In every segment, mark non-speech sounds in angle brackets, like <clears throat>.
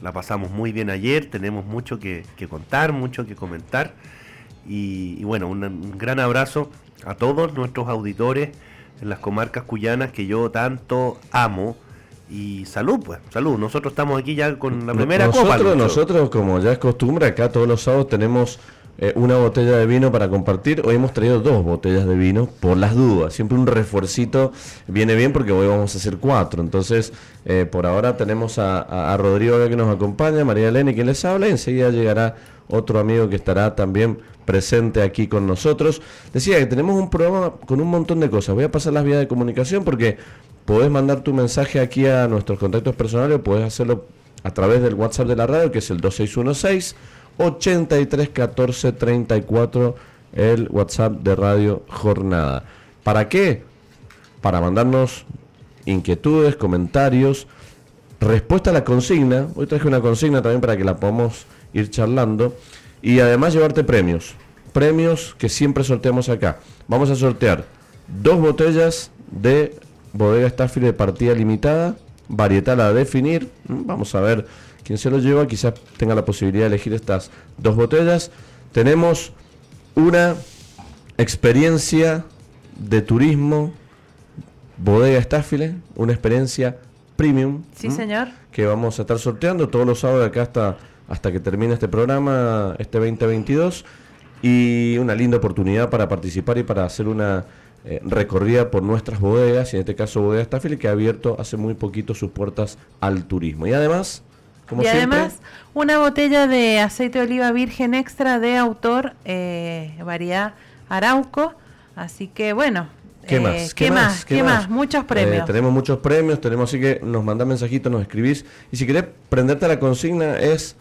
la pasamos muy bien ayer, tenemos mucho que, contar, mucho que comentar. Y, bueno, un, gran abrazo a todos nuestros auditores en las comarcas cuyanas que yo tanto amo. Y salud, pues, salud. Nosotros estamos aquí ya con la primera copa. Nosotros, como ya es costumbre, acá todos los sábados tenemos eh, una botella de vino para compartir. Hoy hemos traído dos botellas de vino por las dudas. Siempre un refuercito viene bien porque hoy vamos a hacer cuatro. Entonces, eh, por ahora tenemos a, Rodrigo que nos acompaña, María Elena quien les habla. Y enseguida llegará otro amigo que estará también presente aquí con nosotros. Decía que tenemos un programa con un montón de cosas. Voy a pasar las vías de comunicación porque podés mandar tu mensaje aquí a nuestros contactos personales o podés hacerlo a través del WhatsApp de la radio que es el 2616. 83 14 34 el WhatsApp de Radio Jornada. ¿Para qué? Para mandarnos inquietudes, comentarios, respuesta a la consigna. Hoy traje una consigna también para que la podamos ir charlando. Y además llevarte premios. Premios que siempre sorteamos acá. Vamos a sortear dos botellas de bodega Stafford de partida limitada, varietal a definir. Vamos a ver quien se lo lleva quizás tenga la posibilidad de elegir estas dos botellas. Tenemos una experiencia de turismo bodega Estáfile, una experiencia premium. Sí, señor. Que vamos a estar sorteando todos los sábados acá hasta, hasta que termine este programa, este 2022. Y una linda oportunidad para participar y para hacer una eh, recorrida por nuestras bodegas, y en este caso Bodega Estáfile, que ha abierto hace muy poquito sus puertas al turismo. Y además y además una botella de aceite de oliva virgen extra de autor, eh, variedad Arauco. Así que bueno. ¿Qué eh, más? ¿Qué, más? ¿Qué, más? Muchos eh, premios. tenemos muchos premios, tenemos así que nos mandás mensajitos, nos escribís. Y si querés prenderte a la consigna es,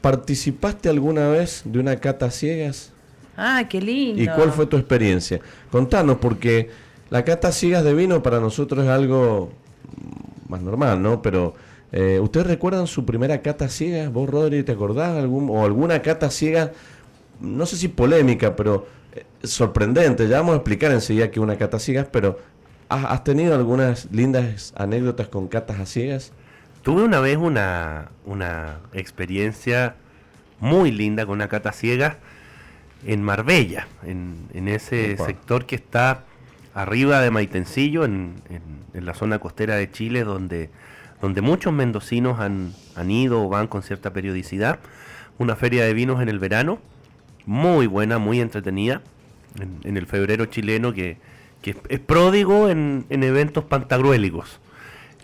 ¿participaste alguna vez de una cata ciegas? Ah, qué lindo. ¿Y cuál fue tu experiencia? Contanos, porque la cata ciegas de vino para nosotros es algo más normal, ¿no? Pero eh, ¿Ustedes recuerdan su primera cata ciega? ¿Vos, Rodri, te acordás? Algún, ¿O alguna cata ciega, no sé si polémica, pero eh, sorprendente? Ya vamos a explicar enseguida que una cata ciegas, pero ¿has, tenido algunas lindas anécdotas con catas a ciegas? Tuve una vez una, una experiencia muy linda con una cata ciega en Marbella, en, en ese sector que está arriba de Maitencillo, en, en la zona costera de Chile, donde donde muchos mendocinos han, ido o van con cierta periodicidad. Una feria de vinos en el verano, muy buena, muy entretenida, en, el febrero chileno, que, es pródigo en, eventos pantagruélicos.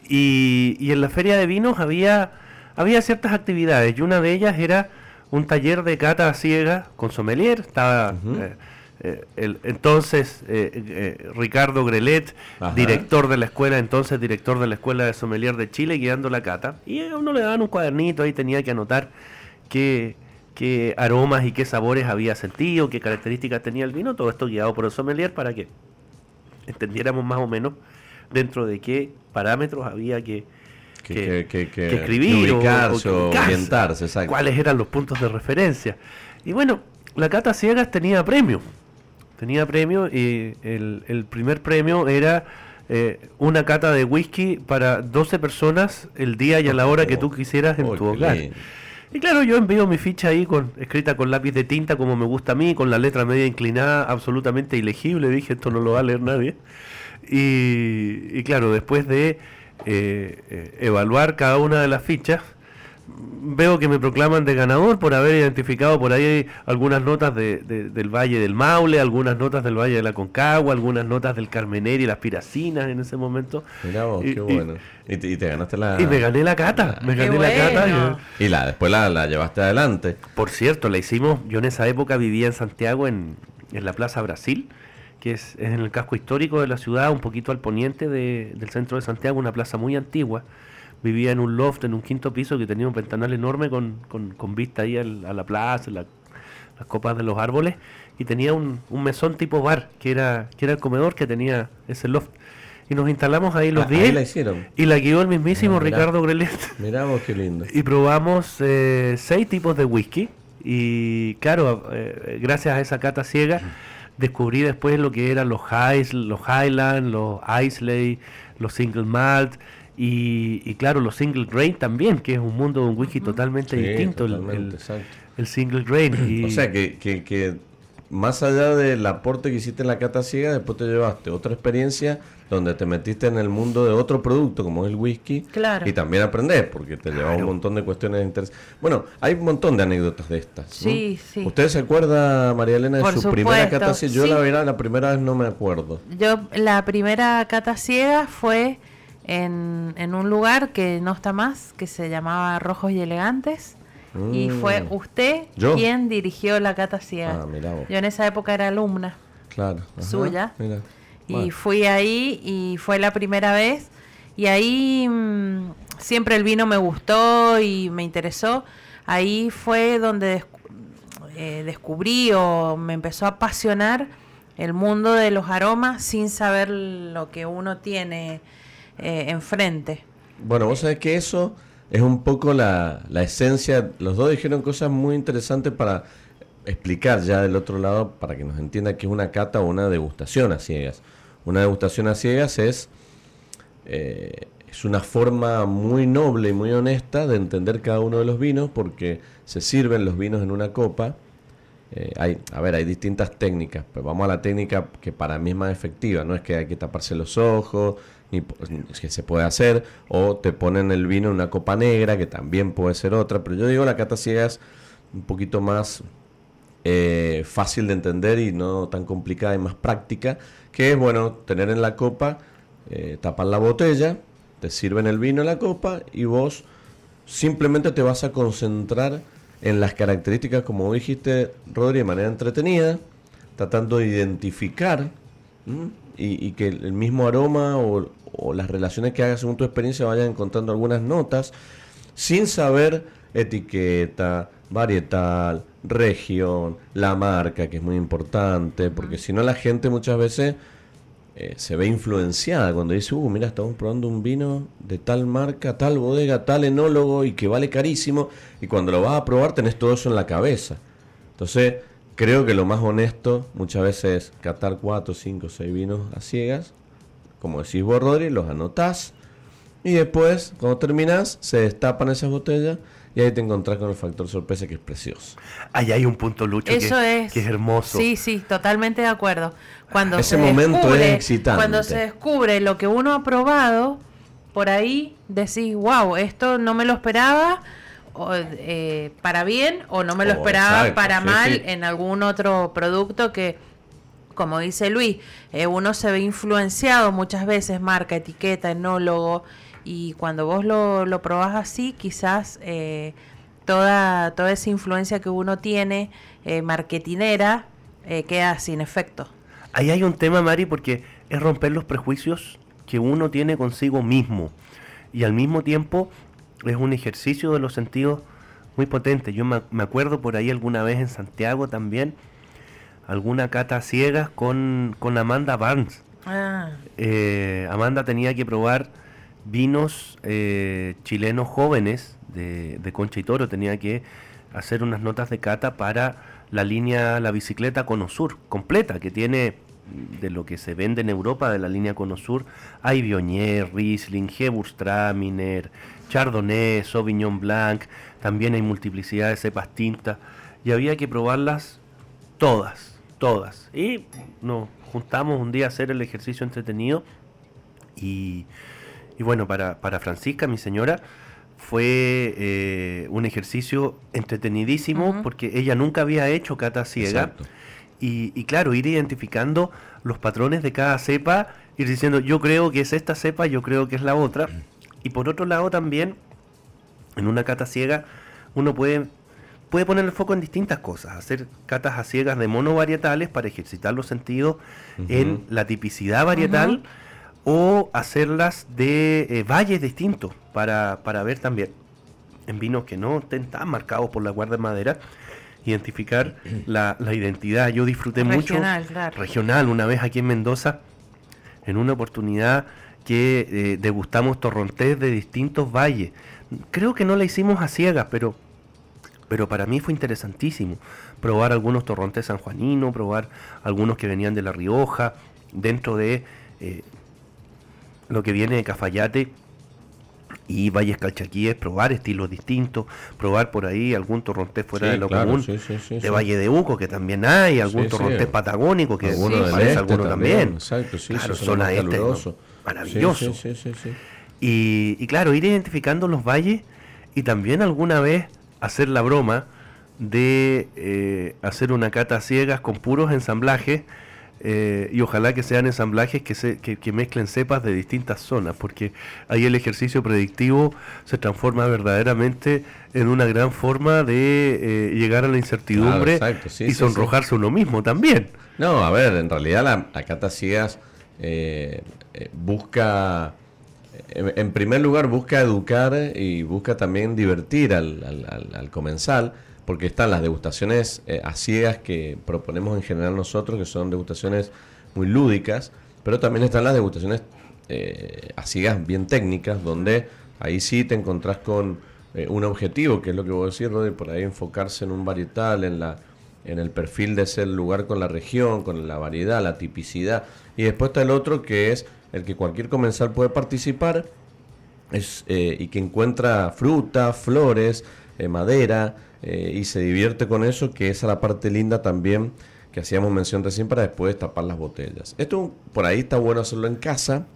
Y, en la feria de vinos había, había ciertas actividades, y una de ellas era un taller de cata ciega con sommelier, estaba... Eh, el, entonces eh, eh, Ricardo Grelet, director de la escuela, entonces director de la escuela de sommelier de Chile, guiando la cata. Y a uno le daban un cuadernito, ahí tenía que anotar qué, qué aromas y qué sabores había sentido, qué características tenía el vino, todo esto guiado por el sommelier para que entendiéramos más o menos dentro de qué parámetros había que, que, escribir o, orientarse, cuáles eran los puntos de referencia. Y bueno, la cata ciegas tenía premio tenía premio y el, primer premio era eh, una cata de whisky para 12 personas el día y a la hora que tú quisieras en tu hogar. Y claro, yo envío mi ficha ahí con escrita con lápiz de tinta como me gusta a mí, con la letra media inclinada, absolutamente ilegible. Dije, esto no lo va a leer nadie. Y, claro, después de eh, eh, evaluar cada una de las fichas, veo que me proclaman de ganador por haber identificado por ahí algunas notas de, del Valle del Maule, algunas notas del Valle de la Concagua, algunas notas del Carmeneri y las Piracinas en ese momento. Mira vos, y, qué bueno. Y, te, ganaste la... Y me gané la cata, me gané la cata. Y, la, después la, la, llevaste adelante. Por cierto, la hicimos, yo en esa época vivía en Santiago, en, en la Plaza Brasil, que es, en el casco histórico de la ciudad, un poquito al poniente del centro de Santiago, una plaza muy antigua vivía en un loft, en un quinto piso que tenía un ventanal enorme con, con, vista ahí a la plaza, las copas de los árboles, y tenía un, un, mesón tipo bar, que era, que era el comedor que tenía ese loft. Y nos instalamos ahí los 10. Ah, y la guió el mismísimo ah, Ricardo Grelet. Miramos qué lindo. <laughs> Y probamos eh, seis tipos de whisky. Y claro, eh, gracias a esa cata ciega, descubrí después lo que eran los Highs, los Highland, los Islay, los Single Malt Y, claro, los single grain también, que es un mundo de un whisky totalmente distinto. el, single grain. o sea, que, que, que más allá del aporte que hiciste en la cata ciega, después te llevaste otra experiencia donde te metiste en el mundo de otro producto como es el whisky claro. y también aprendés porque te lleva un montón de cuestiones interesantes. Bueno, hay un montón de anécdotas de estas. Sí, sí. ¿Usted se acuerda, María Elena, de su primera cata ciega? Yo la verdad la primera vez no me acuerdo. Yo la primera cata ciega fue en, en un lugar que no está más, que se llamaba Rojos y Elegantes. Y fue mm. usted quien dirigió la cata ciega. Ah, Yo en esa época era alumna claro. suya. Y fui ahí y fue la primera vez. Y ahí mm, siempre el vino me gustó y me interesó. Ahí fue donde eh, descubrí o me empezó a apasionar el mundo de los aromas sin saber lo que uno tiene eh, enfrente. Bueno, vos sabés que eso es un poco la, la esencia. Los dos dijeron cosas muy interesantes para explicar ya del otro lado, para que nos entienda que es una cata o una degustación a ciegas. Una degustación a ciegas es, eh, es una forma muy noble y muy honesta de entender cada uno de los vinos porque se sirven los vinos en una copa. Eh, hay, a ver, hay distintas técnicas, pero vamos a la técnica que para mí es más efectiva, no es que hay que taparse los ojos, ni es que se puede hacer, o te ponen el vino en una copa negra, que también puede ser otra, pero yo digo la cata ciegas un poquito más eh, fácil de entender y no tan complicada y más práctica, que es bueno tener en la copa, eh, tapar la botella, te sirven el vino en la copa y vos simplemente te vas a concentrar en las características, como dijiste, Rodri, de manera entretenida, tratando de identificar y, que el mismo aroma o, o, las relaciones que hagas según tu experiencia vayan encontrando algunas notas, sin saber etiqueta, varietal, región, la marca, que es muy importante, porque si no la gente muchas veces eh, se ve influenciada cuando dice, uh, mira, estamos probando un vino de tal marca, tal bodega, tal enólogo y que vale carísimo, y cuando lo vas a probar tenés todo eso en la cabeza. Entonces, creo que lo más honesto muchas veces es catar 4, 5, 6 vinos a ciegas, como decís vos, Rodri, los anotás, y después, cuando terminás, se destapan esas botellas y ahí te encontrás con el factor sorpresa que es precioso. Ahí hay un punto, Lucho, Eso que, es, que es hermoso. Sí, sí, totalmente de acuerdo. Cuando Ese momento es excitante. Cuando se descubre lo que uno ha probado, por ahí decís, wow, esto no me lo esperaba eh, para bien o no me lo oh, esperaba para mal en algún otro producto que como dice Luis, eh, uno se ve influenciado muchas veces, marca, etiqueta, enólogo, y cuando vos lo, lo probás así, quizás eh, toda, toda esa influencia que uno tiene eh, marketinera eh, queda sin efecto. Ahí hay un tema, Mari, porque es romper los prejuicios que uno tiene consigo mismo y al mismo tiempo es un ejercicio de los sentidos muy potente. Yo me, acuerdo por ahí alguna vez en Santiago también, alguna cata ciegas con, con Amanda Barnes. Ah. Amanda tenía que probar vinos eh, chilenos jóvenes de, Concha y Toro. Tenía que hacer unas notas de cata para la línea La Bicicleta Conosur completa, que tiene de lo que se vende en Europa de la línea Conosur, hay Viognier, Riesling, Gewürztraminer, Chardonnay, Sauvignon Blanc, también hay multiplicidad de cepas tintas y había que probarlas todas, todas. Y nos juntamos un día a hacer el ejercicio entretenido y y bueno, para, para Francisca, mi señora, fue eh, un ejercicio entretenidísimo porque ella nunca había hecho cata ciega. Y, y, claro, ir identificando los patrones de cada cepa, ir diciendo, yo creo que es esta cepa, yo creo que es la otra. Y por otro lado también, en una cata ciega, uno puede, puede poner el foco en distintas cosas, hacer catas a ciegas de monovarietales para ejercitar los sentidos en la tipicidad varietal o hacerlas de eh, valles distintos para, para, ver también en vinos que no estén tan marcados por la guarda de madera identificar <clears throat> la, la identidad. Yo disfruté mucho regional una vez aquí en Mendoza en una oportunidad que eh, degustamos torrontés de distintos valles. Creo que no la hicimos a ciegas, pero pero para mí fue interesantísimo probar algunos torrontés sanjuaninos, probar algunos que venían de La Rioja, dentro de eh, lo que viene de Cafayate y Valles Calchaquíes, probar estilos distintos, probar por ahí algún torrontés fuera de lo común, de Valle de Uco, que también hay, algún torrontés patagónico, que parece este alguno también. Exacto, claro, zona este, maravilloso. Y, y, claro, ir identificando los valles y también alguna vez hacer la broma de eh, hacer una cata ciegas con puros ensamblajes eh, y ojalá que sean ensamblajes que, se, que, mezclen cepas de distintas zonas, porque ahí el ejercicio predictivo se transforma verdaderamente en una gran forma de eh, llegar a la incertidumbre y sonrojarse uno mismo también. No, a ver, en realidad la, la cata ciegas busca en primer lugar busca educar y busca también divertir al, al, comensal, porque están las degustaciones eh, que proponemos en general nosotros, que son degustaciones muy lúdicas, pero también están las degustaciones eh, a ciegas bien técnicas, donde ahí sí te encontrás con eh, un objetivo, que es lo que voy a decir, Rodri, por ahí enfocarse en un varietal, en la en el perfil de ese lugar con la región, con la variedad, la tipicidad. Y después está el otro que es el que cualquier comensal puede participar es, eh, y que encuentra fruta, flores, eh, madera eh, y se divierte con eso, que esa es la parte linda también que hacíamos mención recién para después tapar las botellas. Esto por ahí está bueno hacerlo en casa.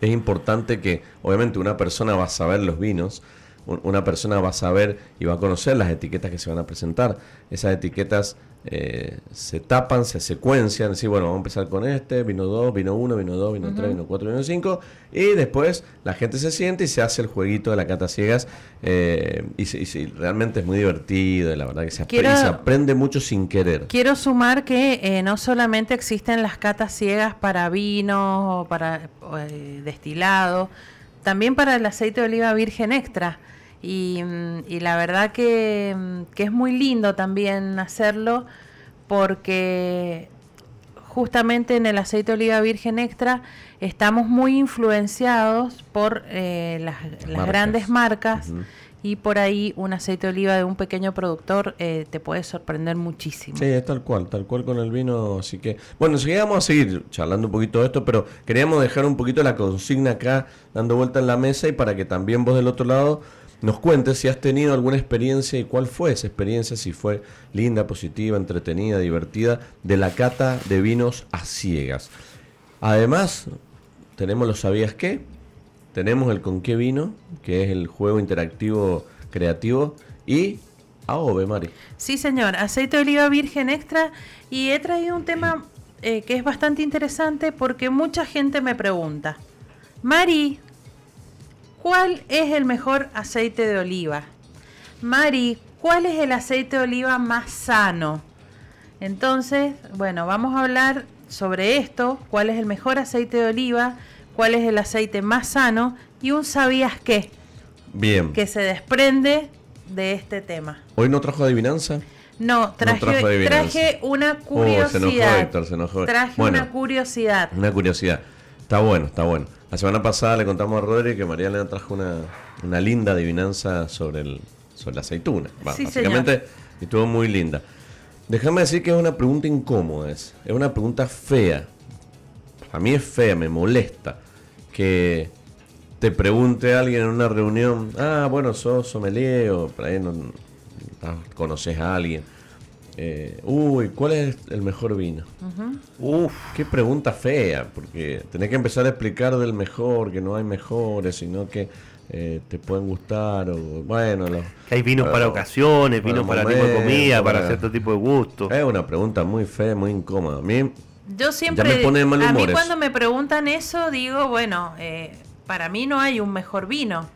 Es importante que obviamente una persona va a saber los vinos, una persona va a saber y va a conocer las etiquetas que se van a presentar. Esas etiquetas eh, se tapan, se secuencian, decir, bueno, vamos a empezar con este, vino 2, vino 1, vino 2, vino 3, vino 4, vino 5, y después la gente se siente y se hace el jueguito de la cata ciegas, eh, y, realmente es muy divertido, la verdad que se, aprende, mucho sin querer. Quiero sumar que eh, no solamente existen las catas ciegas para vino o para destilado, también para el aceite de oliva virgen extra. Mm, y, la verdad que, mm, que, es muy lindo también hacerlo porque justamente en el aceite de oliva virgen extra estamos muy influenciados por eh, las, grandes marcas y por ahí un aceite de oliva de un pequeño productor eh, te puede sorprender muchísimo. Sí, es tal cual, tal cual con el vino, así que bueno, enseguida vamos a seguir charlando un poquito de esto, pero queríamos dejar un poquito la consigna acá dando vuelta en la mesa y para que también vos del otro lado nos cuentes si has tenido alguna experiencia y cuál fue esa experiencia, si fue linda, positiva, entretenida, divertida, de la cata de vinos a ciegas. Además, tenemos los sabías qué, tenemos el con qué vino, que es el juego interactivo creativo, y AOVE, Mari. Sí, señor, aceite de oliva virgen extra, y he traído un tema eh, que es bastante interesante porque mucha gente me pregunta, Mari, ¿Cuál es el mejor aceite de oliva? Mari, ¿cuál es el aceite de oliva más sano? Entonces, bueno, vamos a hablar sobre esto, cuál es el mejor aceite de oliva, cuál es el aceite más sano y un sabías qué. Bien. Que se desprende de este tema. ¿Hoy no trajo adivinanza? No, traje, traje una curiosidad. Oh, se enojó Héctor, se enojó. Traje una curiosidad. Una curiosidad. Está bueno, está bueno. La semana pasada le contamos a Rodri que María le trajo una, linda adivinanza sobre, el, sobre la aceituna. básicamente estuvo muy linda. Déjame decir que es una pregunta incómoda, es, una pregunta fea. A mí es fea, me molesta que te pregunte alguien en una reunión, ah, bueno, sos sommelier o por ahí no, conoces a alguien. Eh, uy, ¿cuál es el mejor vino? Uf, qué pregunta fea, porque tenés que empezar a explicar del mejor, que no hay mejores, sino que eh, te pueden gustar, o bueno, que hay vinos para ocasiones, vinos para, tipo de comida, para, cierto tipo de gusto. Es una pregunta muy fea, muy incómoda. A mí, yo siempre, a mí cuando me preguntan eso, digo, bueno, eh, para mí no hay un mejor vino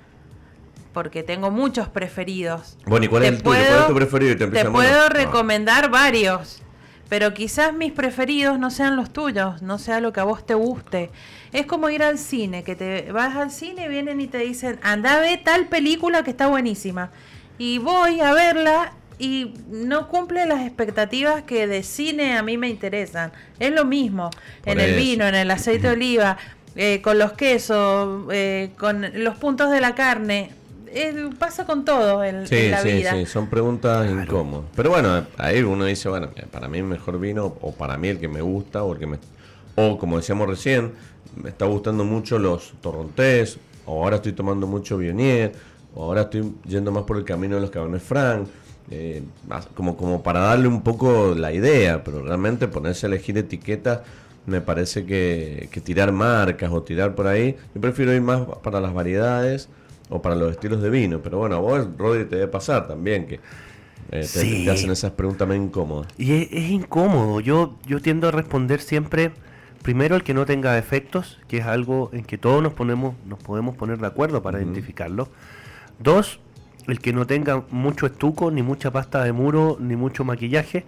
porque tengo muchos preferidos. Bueno, ¿y cuál es el tuyo? ¿Cuál es tu preferido? te, puedo recomendar varios, pero quizás mis preferidos no sean los tuyos, no sea lo que a vos te guste. Es como ir al cine, que te vas al cine, vienen y te dicen, anda a ver tal película que está buenísima. Y voy a verla y no cumple las expectativas que de cine a mí me interesan. Es lo mismo en el vino, en el aceite de oliva, eh, con los quesos, eh, con los puntos de la carne pasa con todo en, la vida. Sí, son preguntas incómodas. Pero bueno, ahí uno dice, bueno, para mí el mejor vino, o para mí el que me gusta, o el que me... O como decíamos recién, me está gustando mucho los torrontés, o ahora estoy tomando mucho Bionier, o ahora estoy yendo más por el camino de los Cabernet Franc, eh, como, como para darle un poco la idea, pero realmente ponerse a elegir etiquetas me parece que, tirar marcas o tirar por ahí, yo prefiero ir más para las variedades o para los estilos de vino, pero bueno, a vos, Rodri, te debe pasar también que eh, te, hacen esas preguntas muy incómodas. Y es, incómodo, yo, yo tiendo a responder siempre primero el que no tenga defectos, que es algo en que todos nos ponemos, nos podemos poner de acuerdo para identificarlo. Dos, el que no tenga mucho estuco, ni mucha pasta de muro, ni mucho maquillaje,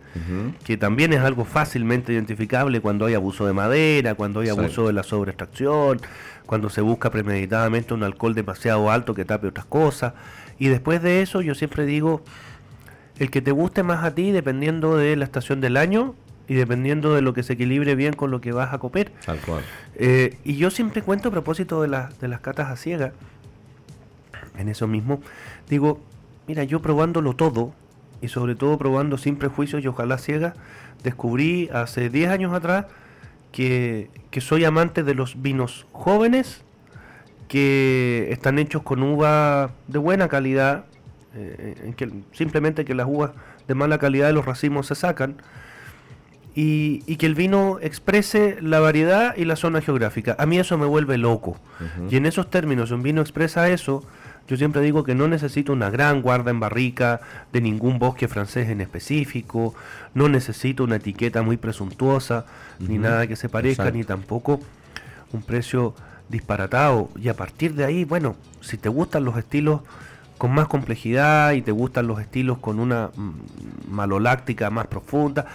que también es algo fácilmente identificable cuando hay abuso de madera, cuando hay abuso de la sobreextracción, cuando se busca premeditadamente un alcohol demasiado alto que tape otras cosas. Y después de eso yo siempre digo, el que te guste más a ti dependiendo de la estación del año y dependiendo de lo que se equilibre bien con lo que vas a comer. Tal cual. Eh, y yo siempre cuento a propósito de, de las catas a ciegas, en eso mismo, digo, mira, yo probándolo todo, y sobre todo probando sin prejuicios y ojalá ciega, descubrí hace 10 años atrás que, soy amante de los vinos jóvenes, que están hechos con uva de buena calidad, eh, en que simplemente que las uvas de mala calidad de los racimos se sacan, y, que el vino exprese la variedad y la zona geográfica. A mí eso me vuelve loco. Y en esos términos, un vino expresa eso, yo siempre digo que no necesito una gran guarda en barrica de ningún bosque francés en específico, no necesito una etiqueta muy presuntuosa, ni nada que se parezca, ni tampoco un precio disparatado. Y a partir de ahí, bueno, si te gustan los estilos con más complejidad y te gustan los estilos con una mm, maloláctica más profunda,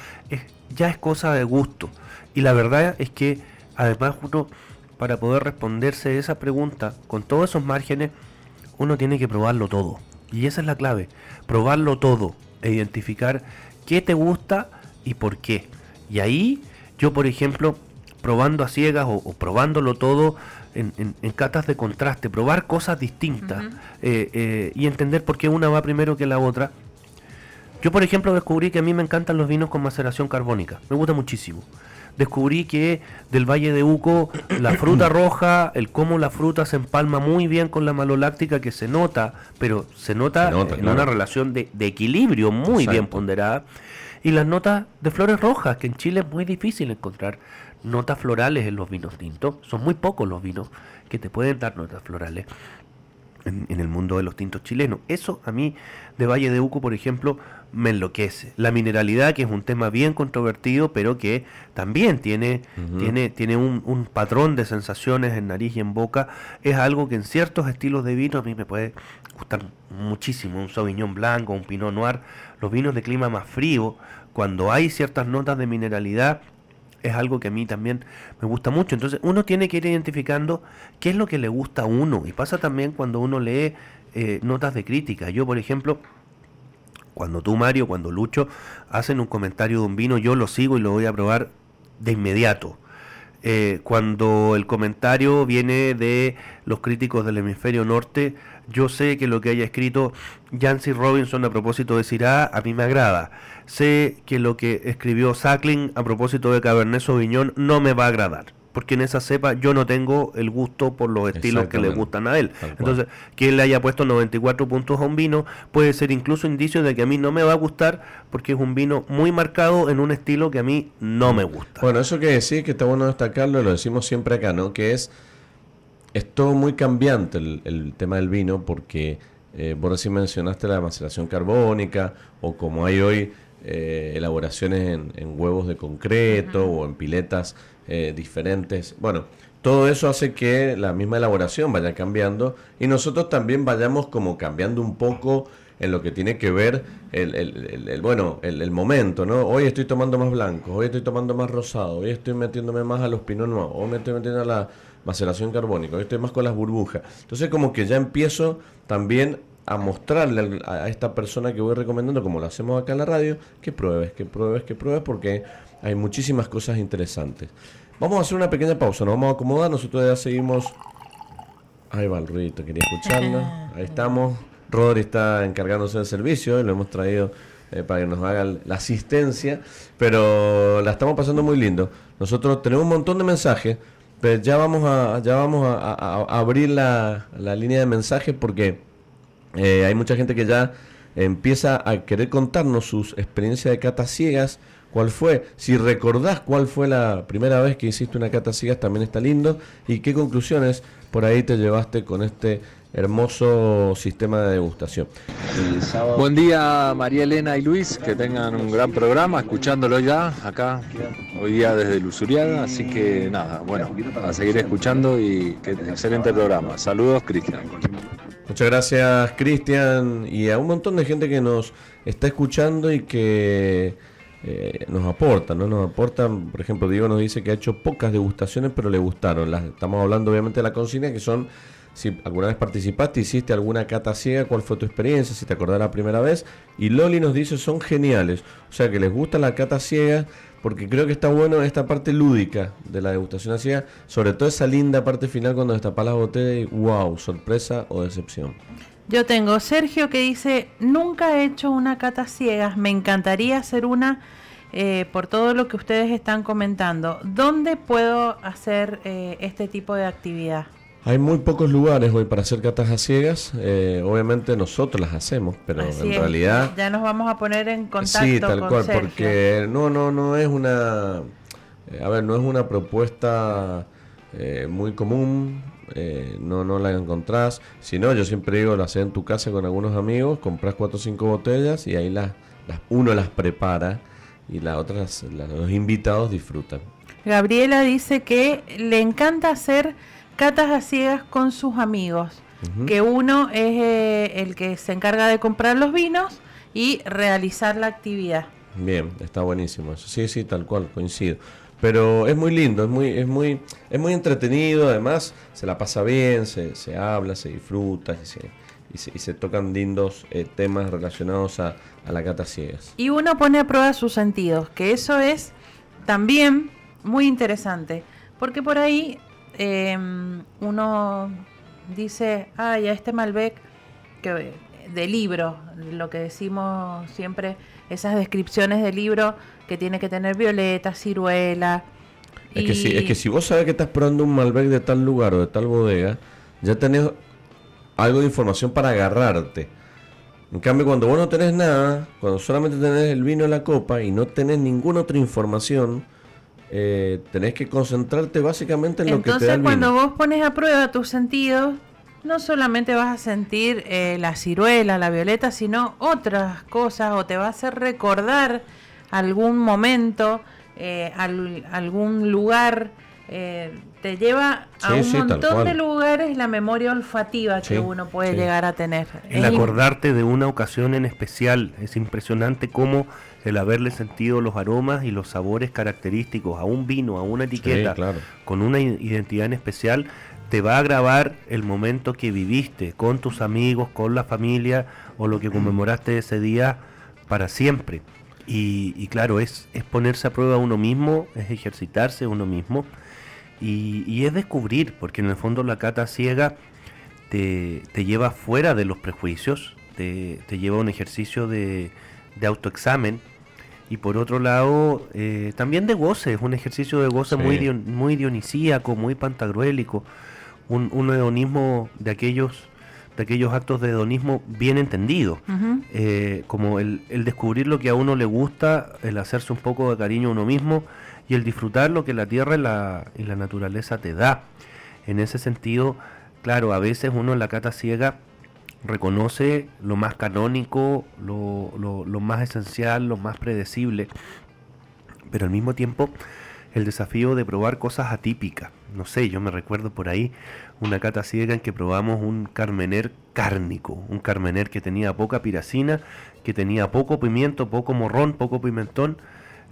ya es cosa de gusto. Y la verdad es que además uno, para poder responderse esa pregunta con todos esos márgenes, uno tiene que probarlo todo. Y esa es la clave, probarlo todo e identificar qué te gusta y por qué. Y ahí yo, por ejemplo, probando a ciegas o, probándolo todo en, catas de contraste, probar cosas distintas eh, eh, y entender por qué una va primero que la otra. Yo, por ejemplo, descubrí que a mí me encantan los vinos con maceración carbónica. Me gusta muchísimo descubrí que del Valle de Uco la fruta <clears throat> roja, el cómo la fruta se empalma muy bien con la maloláctica que se nota, pero se nota, en una relación de, equilibrio muy bien ponderada. Y las notas de flores rojas, que en Chile es muy difícil encontrar notas florales en los vinos tintos. Son muy pocos los vinos que te pueden dar notas florales en, el mundo de los tintos chilenos. Eso a mí de Valle de Uco, por ejemplo, me enloquece. La mineralidad, que es un tema bien controvertido, pero que también tiene, tiene, tiene un, un, patrón de sensaciones en nariz y en boca, es algo que en ciertos estilos de vino a mí me puede gustar muchísimo. Un Sauvignon Blanco, un Pinot Noir, los vinos de clima más frío, cuando hay ciertas notas de mineralidad, es algo que a mí también me gusta mucho. Entonces uno tiene que ir identificando qué es lo que le gusta a uno. Y pasa también cuando uno lee eh, notas de crítica. Yo, por ejemplo, cuando tú, Mario, cuando Lucho hacen un comentario de un vino, yo lo sigo y lo voy a probar de inmediato. Eh, cuando el comentario viene de los críticos del hemisferio norte, yo sé que lo que haya escrito Jancy Robinson a propósito de Syrah a mí me agrada. Sé que lo que escribió Sackling a propósito de Cabernet Sauvignon no me va a agradar porque en esa cepa yo no tengo el gusto por los estilos que le gustan a él. Entonces, que él le haya puesto 94 puntos a un vino puede ser incluso indicio de que a mí no me va a gustar porque es un vino muy marcado en un estilo que a mí no me gusta. Bueno, eso que decir que está bueno destacarlo, lo decimos siempre acá, ¿no? Que es, es todo muy cambiante el, tema del vino porque eh, vos recién mencionaste la maceración carbónica o como hay hoy eh, elaboraciones en, huevos de concreto o en piletas eh, diferentes. Bueno, todo eso hace que la misma elaboración vaya cambiando y nosotros también vayamos como cambiando un poco en lo que tiene que ver el, el, bueno, el, momento, ¿no? Hoy estoy tomando más blanco, hoy estoy tomando más rosado, hoy estoy metiéndome más a los pinot noir, hoy me estoy metiendo a la maceración carbónica, hoy estoy más con las burbujas. Entonces como que ya empiezo también a mostrarle a esta persona que voy recomendando, como lo hacemos acá en la radio, que pruebes, que pruebes, que pruebes, porque hay muchísimas cosas interesantes. Vamos a hacer una pequeña pausa, nos vamos a acomodar, nosotros ya seguimos. Ahí va el ruido, quería escucharlo. Ahí estamos. Rodri está encargándose del servicio, y lo hemos traído eh, para que nos haga la asistencia, pero la estamos pasando muy lindo. Nosotros tenemos un montón de mensajes, Pero ya vamos a, ya vamos a, abrir la, línea de mensajes porque eh, hay mucha gente que ya empieza a querer contarnos sus experiencias de catas ciegas. ¿Cuál fue? Si recordás cuál fue la primera vez que hiciste una cata ciegas, también está lindo. ¿Y qué conclusiones por ahí te llevaste con este hermoso sistema de degustación. Buen día María Elena y Luis, que tengan un gran programa, escuchándolo ya acá, hoy día desde Lusuriada, así que nada, bueno, a seguir escuchando y que excelente programa. Saludos Cristian. Muchas gracias Cristian y a un montón de gente que nos está escuchando y que eh, nos aporta, ¿no? Nos aportan, por ejemplo, Diego nos dice que ha hecho pocas degustaciones, pero le gustaron. Las, estamos hablando obviamente de la consigna, que son si alguna vez participaste, hiciste alguna cata ciega, cuál fue tu experiencia, si te acordás la primera vez. Y Loli nos dice son geniales, o sea que les gusta la cata ciega, porque creo que está bueno esta parte lúdica de la degustación ciega, sobre todo esa linda parte final cuando destapas la botella y wow, sorpresa o decepción. Yo tengo Sergio que dice, nunca he hecho una cata ciega, me encantaría hacer una eh, por todo lo que ustedes están comentando. ¿Dónde puedo hacer eh, este tipo de actividad? Hay muy pocos lugares hoy para hacer catas a ciegas. Eh, obviamente nosotros las hacemos, pero en realidad ya nos vamos a poner en contacto. Sí, tal cual, porque no, no, no es una, a ver, no es una propuesta muy común. No, no la encontrás. Si no, yo siempre digo, la haces en tu casa con algunos amigos, compras cuatro o cinco botellas y ahí las, las, uno las prepara y las otras, los invitados disfrutan. Gabriela dice que le encanta hacer catas a ciegas con sus amigos, que uno es eh, el que se encarga de comprar los vinos y realizar la actividad. Bien, está buenísimo eso. Sí, sí, tal cual, coincido. Pero es muy lindo, es muy, es muy, es muy entretenido, además se la pasa bien, se, se habla, se disfruta y se, y se, tocan lindos eh, temas relacionados a, a la cata ciegas. Y uno pone a prueba sus sentidos, que eso es también muy interesante, porque por ahí Em, uno dice, ay, a este Malbec, que, de libro, lo que decimos siempre, esas descripciones de libro que tiene que tener violeta, ciruela. Es, que si, es que si vos sabes que estás probando un Malbec de tal lugar o de tal bodega, ya tenés algo de información para agarrarte. En cambio, cuando vos no tenés nada, cuando solamente tenés el vino en la copa y no tenés ninguna otra información, eh, tenés que concentrarte básicamente en lo que te da el cuando vos pones a prueba tus sentidos, no solamente vas a sentir eh, la ciruela, la violeta, sino otras cosas, o te va a hacer recordar algún momento, eh, algún lugar. te lleva a un montón de lugares la memoria olfativa que uno puede llegar a tener. El acordarte de una ocasión en especial, es impresionante cómo el haberle sentido los aromas y los sabores característicos a un vino, a una etiqueta, con una identidad en especial, te va a grabar el momento que viviste con tus amigos, con la familia o lo que conmemoraste ese día para siempre. Y, claro, es, es, ponerse a prueba uno mismo, es ejercitarse uno mismo y, es descubrir, porque en el fondo la cata ciega te, lleva fuera de los prejuicios, te, lleva a un ejercicio de, de autoexamen y por otro lado eh, también de goce, es un ejercicio de goce muy, muy dionisíaco, muy pantagruélico, un, un hedonismo de aquellos de aquellos actos de hedonismo bien entendido, eh, como el, el, descubrir lo que a uno le gusta, el hacerse un poco de cariño a uno mismo y el disfrutar lo que la tierra y la, y la naturaleza te da. En ese sentido, claro, a veces uno en la cata ciega reconoce lo más canónico, lo, lo, más esencial, lo más predecible, pero al mismo tiempo el desafío de probar cosas atípicas. No sé, yo me recuerdo por ahí una cata ciega en que probamos un carmener cárnico, un carmener que tenía poca piracina, que tenía poco pimiento, poco morrón, poco pimentón,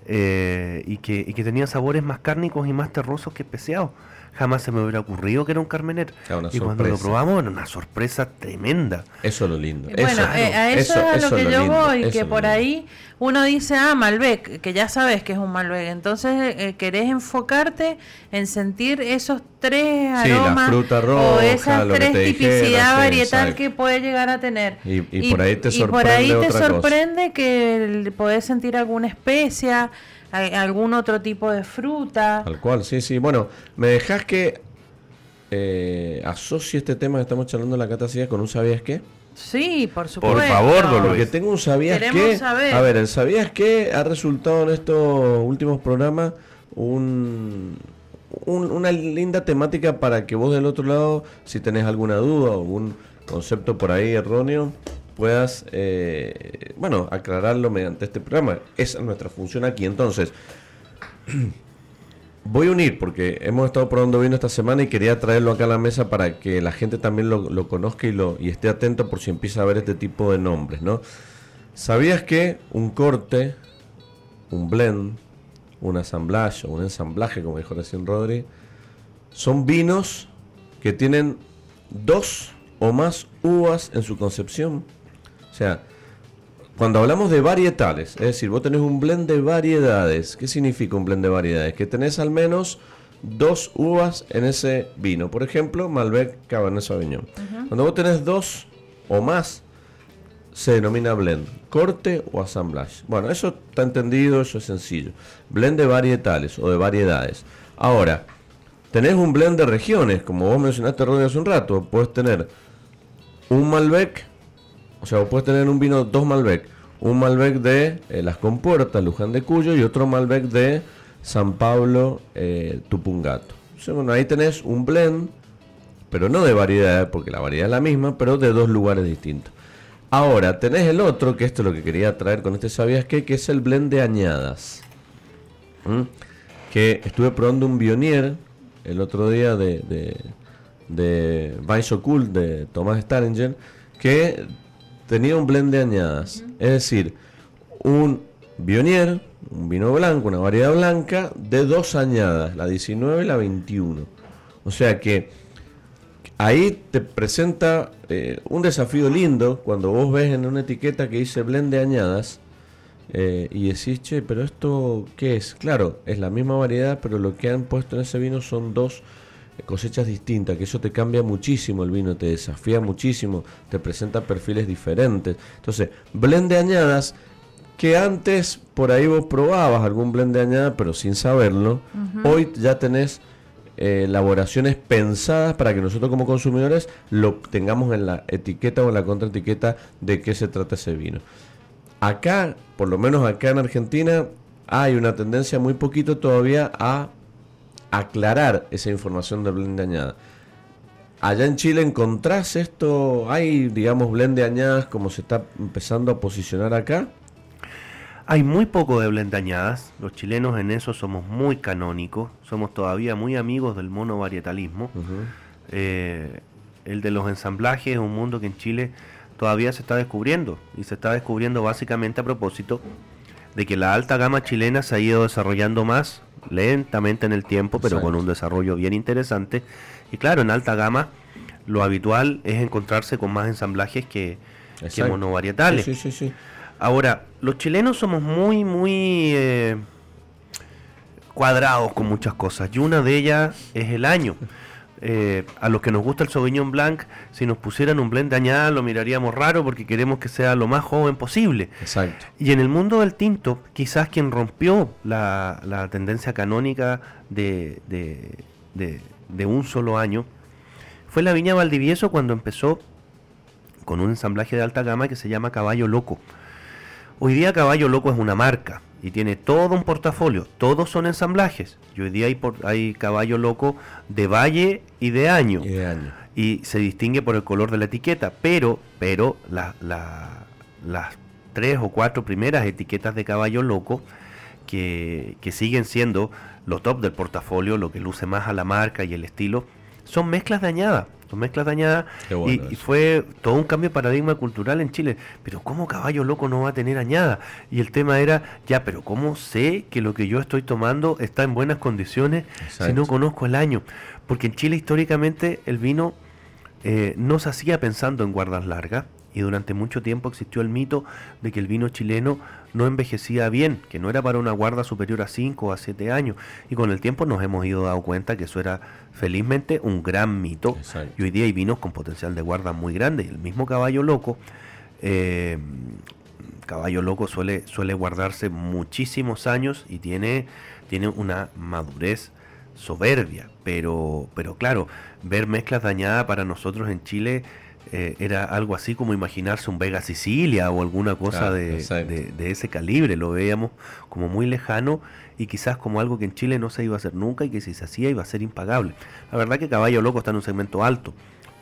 eh, y, que, y que tenía sabores más cárnicos y más terrosos que especiados jamás se me hubiera ocurrido que era un Carmener. y cuando lo probamos, era una sorpresa tremenda. Eso es lo lindo. Bueno, eh, a eso, es a lo que yo voy, que por ahí uno dice, ah, Malbec, que ya sabes que es un Malbec. Entonces eh, querés enfocarte en sentir esos tres aromas o esas tres tipicidad varietal que puede llegar a tener. Y, por ahí te sorprende, por ahí te sorprende que podés sentir alguna especia algún otro tipo de fruta. Tal cual, sí, sí. Bueno, me dejas que eh, asocie este tema que estamos charlando en la cata con un sabías qué. Sí, por supuesto. Por favor, Porque tengo un sabías qué. A ver, el sabías qué ha resultado en estos últimos programas un, una linda temática para que vos del otro lado, si tenés alguna duda o algún concepto por ahí erróneo, puedas, eh, bueno, aclararlo mediante este programa. Esa es nuestra función aquí. Entonces, <clears throat> voy a unir, porque hemos estado probando vino esta semana y quería traerlo acá a la mesa para que la gente también lo, conozca y, lo, y esté atento por si empieza a ver este tipo de nombres, ¿no? ¿Sabías que un corte, un blend, un asamblaje un ensamblaje, como dijo recién Rodri, son vinos que tienen dos o más uvas en su concepción? O sea, cuando hablamos de varietales, es decir, vos tenés un blend de variedades. ¿Qué significa un blend de variedades? Que tenés al menos dos uvas en ese vino. Por ejemplo, Malbec Cabernet Sauvignon. Cuando vos tenés dos o más, se denomina blend, corte o assemblage. Bueno, eso está entendido, eso es sencillo. Blend de varietales o de variedades. Ahora, tenés un blend de regiones, como vos mencionaste, Rodrigo, hace un rato. Puedes tener un Malbec o sea, vos puedes tener un vino, dos Malbec. Un Malbec de eh, Las Compuertas, Luján de Cuyo, y otro Malbec de San Pablo, eh, Tupungato. bueno, ahí tenés un blend, pero no de variedad, porque la variedad es la misma, pero de dos lugares distintos. Ahora, tenés el otro, que esto es lo que quería traer con este ¿Sabías qué? Que es el blend de añadas. Que estuve probando un Bionier el otro día de, de, de Vice de Tomás Staringer, que tenía un blend de añadas. Es decir, un Bionier, un vino blanco, una variedad blanca, de dos añadas, la 19 y la 21. O sea que ahí te presenta eh, un desafío lindo cuando vos ves en una etiqueta que dice blend de añadas eh, y decís, che, pero esto, ¿qué es? Claro, es la misma variedad, pero lo que han puesto en ese vino son dos cosechas distintas, que eso te cambia muchísimo el vino, te desafía muchísimo, te presenta perfiles diferentes. Entonces, blend de añadas que antes por ahí vos probabas algún blend de añada, pero sin saberlo, hoy ya tenés eh, elaboraciones pensadas para que nosotros como consumidores lo tengamos en la etiqueta o en la contraetiqueta de qué se trata ese vino. Acá, por lo menos acá en Argentina, hay una tendencia muy poquito todavía a aclarar esa información de blend de añada. Allá en Chile encontrás esto, hay digamos blend de añadas como se está empezando a posicionar acá. Hay muy poco de blend de añadas, los chilenos en eso somos muy canónicos, somos todavía muy amigos del monovarietalismo. Eh, el de los ensamblajes es un mundo que en Chile todavía se está descubriendo y se está descubriendo básicamente a propósito de que la alta gama chilena se ha ido desarrollando más lentamente en el tiempo, pero con un desarrollo bien interesante. Y claro, en alta gama lo habitual es encontrarse con más ensamblajes que, monovarietales. Sí, sí, sí, Ahora, los chilenos somos muy, muy eh, cuadrados con muchas cosas y una de ellas es el año. Eh, a los que nos gusta el Sauvignon Blanc, si nos pusieran un blend de añada lo miraríamos raro porque queremos que sea lo más joven posible. Exacto. Y en el mundo del tinto, quizás quien rompió la, tendencia canónica de, de, un solo año fue la viña Valdivieso cuando empezó con un ensamblaje de alta gama que se llama Caballo Loco. Hoy día Caballo Loco es una marca y tiene todo un portafolio. Todos son ensamblajes. Y hoy día hay, hay Caballo Loco de Valle y de Año. Y, se distingue por el color de la etiqueta. Pero, pero las tres o cuatro primeras etiquetas de Caballo Loco que, que siguen siendo los top del portafolio, lo que luce más a la marca y el estilo, son mezclas dañadas mezclas dañadas y, fue todo un cambio de paradigma cultural en Chile. Pero ¿cómo caballo loco no va a tener añada? Y el tema era, ya, pero ¿cómo sé que lo que yo estoy tomando está en buenas condiciones si no conozco el año? Porque en Chile históricamente el vino eh, no se hacía pensando en guardas largas y durante mucho tiempo existió el mito de que el vino chileno no envejecía bien, que no era para una guarda superior a 5 o a 7 años. Y con el tiempo nos hemos ido dando cuenta que eso era felizmente un gran mito. Y hoy día hay vinos con potencial de guarda muy grande. Y el mismo caballo loco, eh, caballo loco suele, suele guardarse muchísimos años y tiene, tiene una madurez soberbia. Pero, pero claro, ver mezclas dañadas para nosotros en Chile eh, era algo así como imaginarse un Vega Sicilia o alguna cosa de, ese calibre. Lo veíamos como muy lejano y quizás como algo que en Chile no se iba a hacer nunca y que si se hacía iba a ser impagable. La verdad que Caballo Loco está en un segmento alto.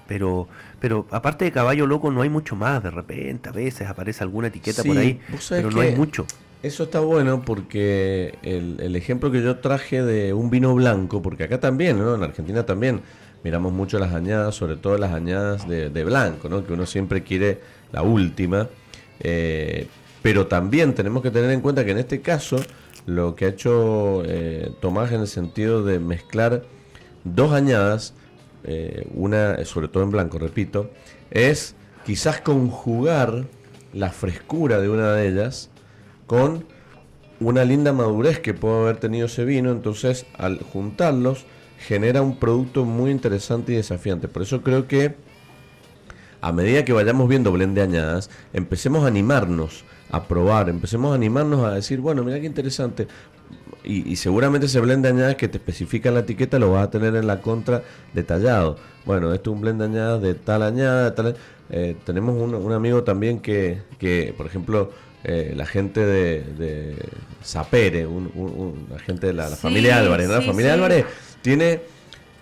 Pero, pero aparte de Caballo Loco no hay mucho más. De repente, a veces aparece alguna etiqueta por ahí, pero no hay mucho. Eso está bueno porque el, ejemplo que yo traje de un vino blanco, porque acá también, ¿no? En Argentina también miramos mucho las añadas, sobre todo las añadas de, blanco, ¿no? Que uno siempre quiere la última. Eh, pero también tenemos que tener en cuenta que en este caso lo que ha hecho eh, Tomás en el sentido de mezclar dos añadas, eh, una sobre todo en blanco, repito, es quizás conjugar la frescura de una de ellas con una linda madurez que puede haber tenido ese vino, entonces al juntarlos genera un producto muy interesante y desafiante. Por eso creo que a medida que vayamos viendo blend de añadas, empecemos a animarnos a probar, empecemos a animarnos a decir, bueno, mira qué interesante. Y, seguramente ese blend de añadas que te especifica en la etiqueta lo vas a tener en la contra detallado. Bueno, esto es un blend de añadas de tal añada, tal... Eh, tenemos un, amigo también que, que por ejemplo, eh, la gente de, de Zapere, un, la gente de la, familia Álvarez, ¿no? la familia Álvarez tiene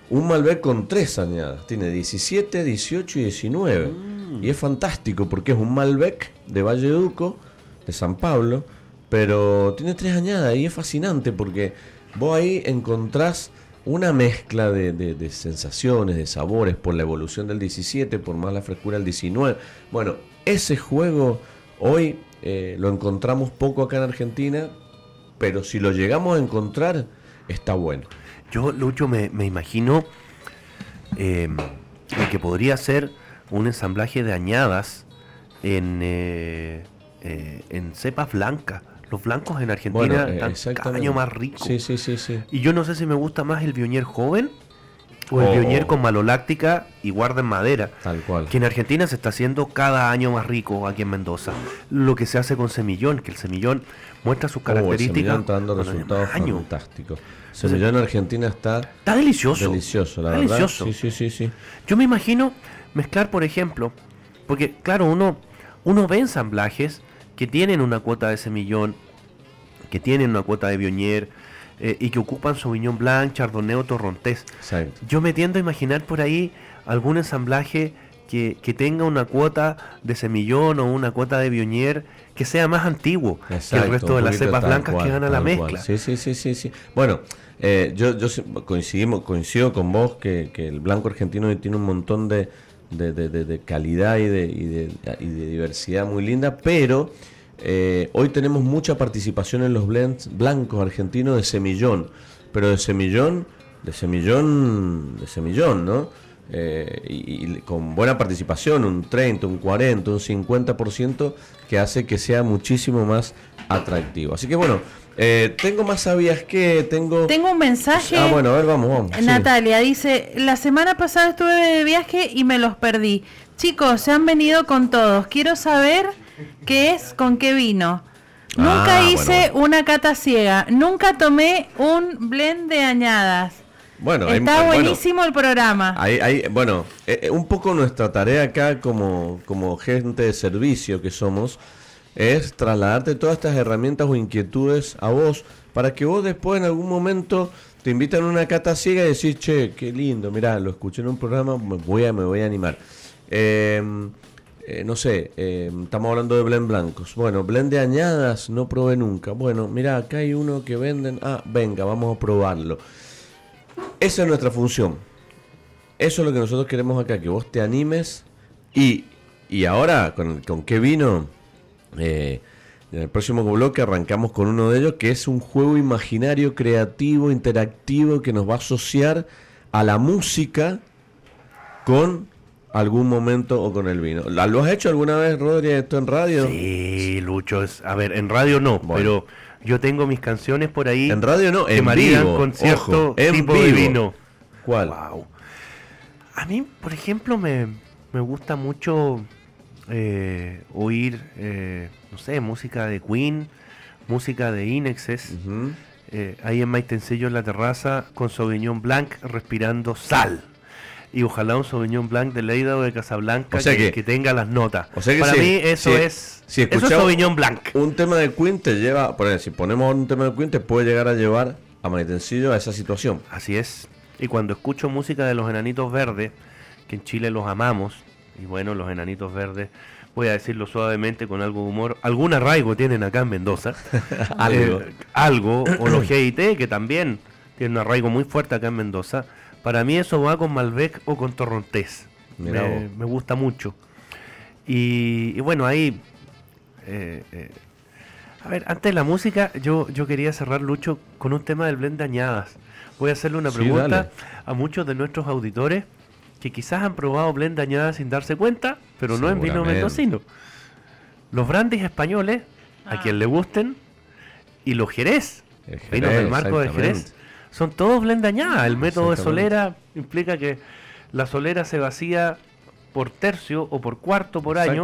un Malbec con tres añadas. Tiene 17, 18 y 19. Mm. Y es fantástico porque es un Malbec de Valle Duco, de San Pablo, pero tiene tres añadas y es fascinante porque vos ahí encontrás una mezcla de, sensaciones, de sabores por la evolución del 17, por más la frescura del 19. Bueno, ese juego hoy eh, lo encontramos poco acá en Argentina, pero si lo llegamos a encontrar, está bueno. Yo, Lucho, me, me imagino eh, que podría ser un ensamblaje de añadas en, eh, eh, en cepas blancas. Los blancos en Argentina están cada año más ricos. Sí, sí, sí, sí. Y yo no sé si me gusta más el Bionier joven o el Bionier con maloláctica y guarda en madera. Tal cual. Que en Argentina se está haciendo cada año más rico aquí en Mendoza. Lo que se hace con semillón, que el semillón muestra sus oh, características. está dando resultados fantásticos. Semillón en Argentina está. Está delicioso. Delicioso, la verdad. Delicioso. Sí, sí, sí, sí. Yo me imagino mezclar, por ejemplo, porque claro, uno, uno ve ensamblajes que tienen una cuota de semillón, que tienen una cuota de Bionier eh, y que ocupan Sauvignon Blanc, Chardonnay o Torrontés. Yo me tiendo a imaginar por ahí algún ensamblaje que, que, tenga una cuota de semillón o una cuota de Bionier que sea más antiguo que el resto de las cepas blancas que van a la mezcla. Sí, sí, sí, sí, sí. Bueno, eh, yo, yo coincidimos, coincido con vos que, que, el blanco argentino tiene un montón de, de, de, calidad y de, y de, y de diversidad muy linda, pero eh, hoy tenemos mucha participación en los blends blancos argentinos de semillón, pero de semillón, de semillón, de semillón, ¿no? Eh, y, con buena participación, un 30, un 40, un 50%, que hace que sea muchísimo más atractivo. Así que bueno, eh, tengo más sabias que tengo... Tengo un mensaje. Ah, bueno, a ver, vamos, vamos. Natalia dice, la semana pasada estuve de viaje y me los perdí. Chicos, se han venido con todos. Quiero saber ¿Qué es? ¿Con qué vino? Nunca ah, hice una cata ciega. Nunca tomé un blend de añadas. Bueno, está buenísimo el programa. Hay, bueno, eh, eh, un poco nuestra tarea acá como, como gente de servicio que somos es trasladarte todas estas herramientas o inquietudes a vos para que vos después en algún momento te invitan a una cata ciega y decís, che, qué lindo, mirá, lo escuché en un programa, me voy a, me voy a animar. Eh, eh, no sé, eh, estamos hablando de blend blancos. Bueno, blend de añadas no probé nunca. Bueno, mira, acá hay uno que venden. Ah, venga, vamos a probarlo. Esa es nuestra función. Eso es lo que nosotros queremos acá, que vos te animes. Y, y ahora, ¿con, con qué vino? Eh, en el próximo bloque arrancamos con uno de ellos, que es un juego imaginario, creativo, interactivo, que nos va a asociar a la música con algún momento o con el vino. ¿Lo has hecho alguna vez, Rodri, esto en radio? Sí, Lucho. Es, a ver, en radio no, pero yo tengo mis canciones por ahí. En radio no, en vivo. con cierto tipo de vino. ¿Cuál? A mí, por ejemplo, me, me gusta mucho eh, oír, eh, no sé, música de Queen, música de Inexes, eh, ahí en Maitencillo en la terraza con Sauvignon Blanc respirando sal. Y ojalá un Sauvignon Blanc de Leida o de Casablanca que, tenga las notas. Para mí eso es si eso es Sauvignon Blanc. Un tema de Queen te lleva, por ejemplo, si ponemos un tema de Queen te puede llegar a llevar a Maitencillo a esa situación. Así es. Y cuando escucho música de los Enanitos Verdes, que en Chile los amamos, y bueno, los Enanitos Verdes voy a decirlo suavemente con algo de humor, algún arraigo tienen acá en Mendoza. <laughs> algo. Eh, algo, o los <clears throat> GIT, que también tienen un arraigo muy fuerte acá en Mendoza. Para mí eso va con Malbec o con Torrontés. Me, gusta mucho. Y, bueno, ahí... Eh, eh, a ver, antes de la música, yo, yo quería cerrar, Lucho, con un tema del blend de añadas. Voy a hacerle una pregunta a muchos de nuestros auditores que quizás han probado blend dañada sin darse cuenta, pero no en vino mendocino. Los brandes españoles, a quien le gusten, y los jerez, vinos del marco de jerez, son todos blend dañada. El método de solera implica que la solera se vacía por tercio o por cuarto por año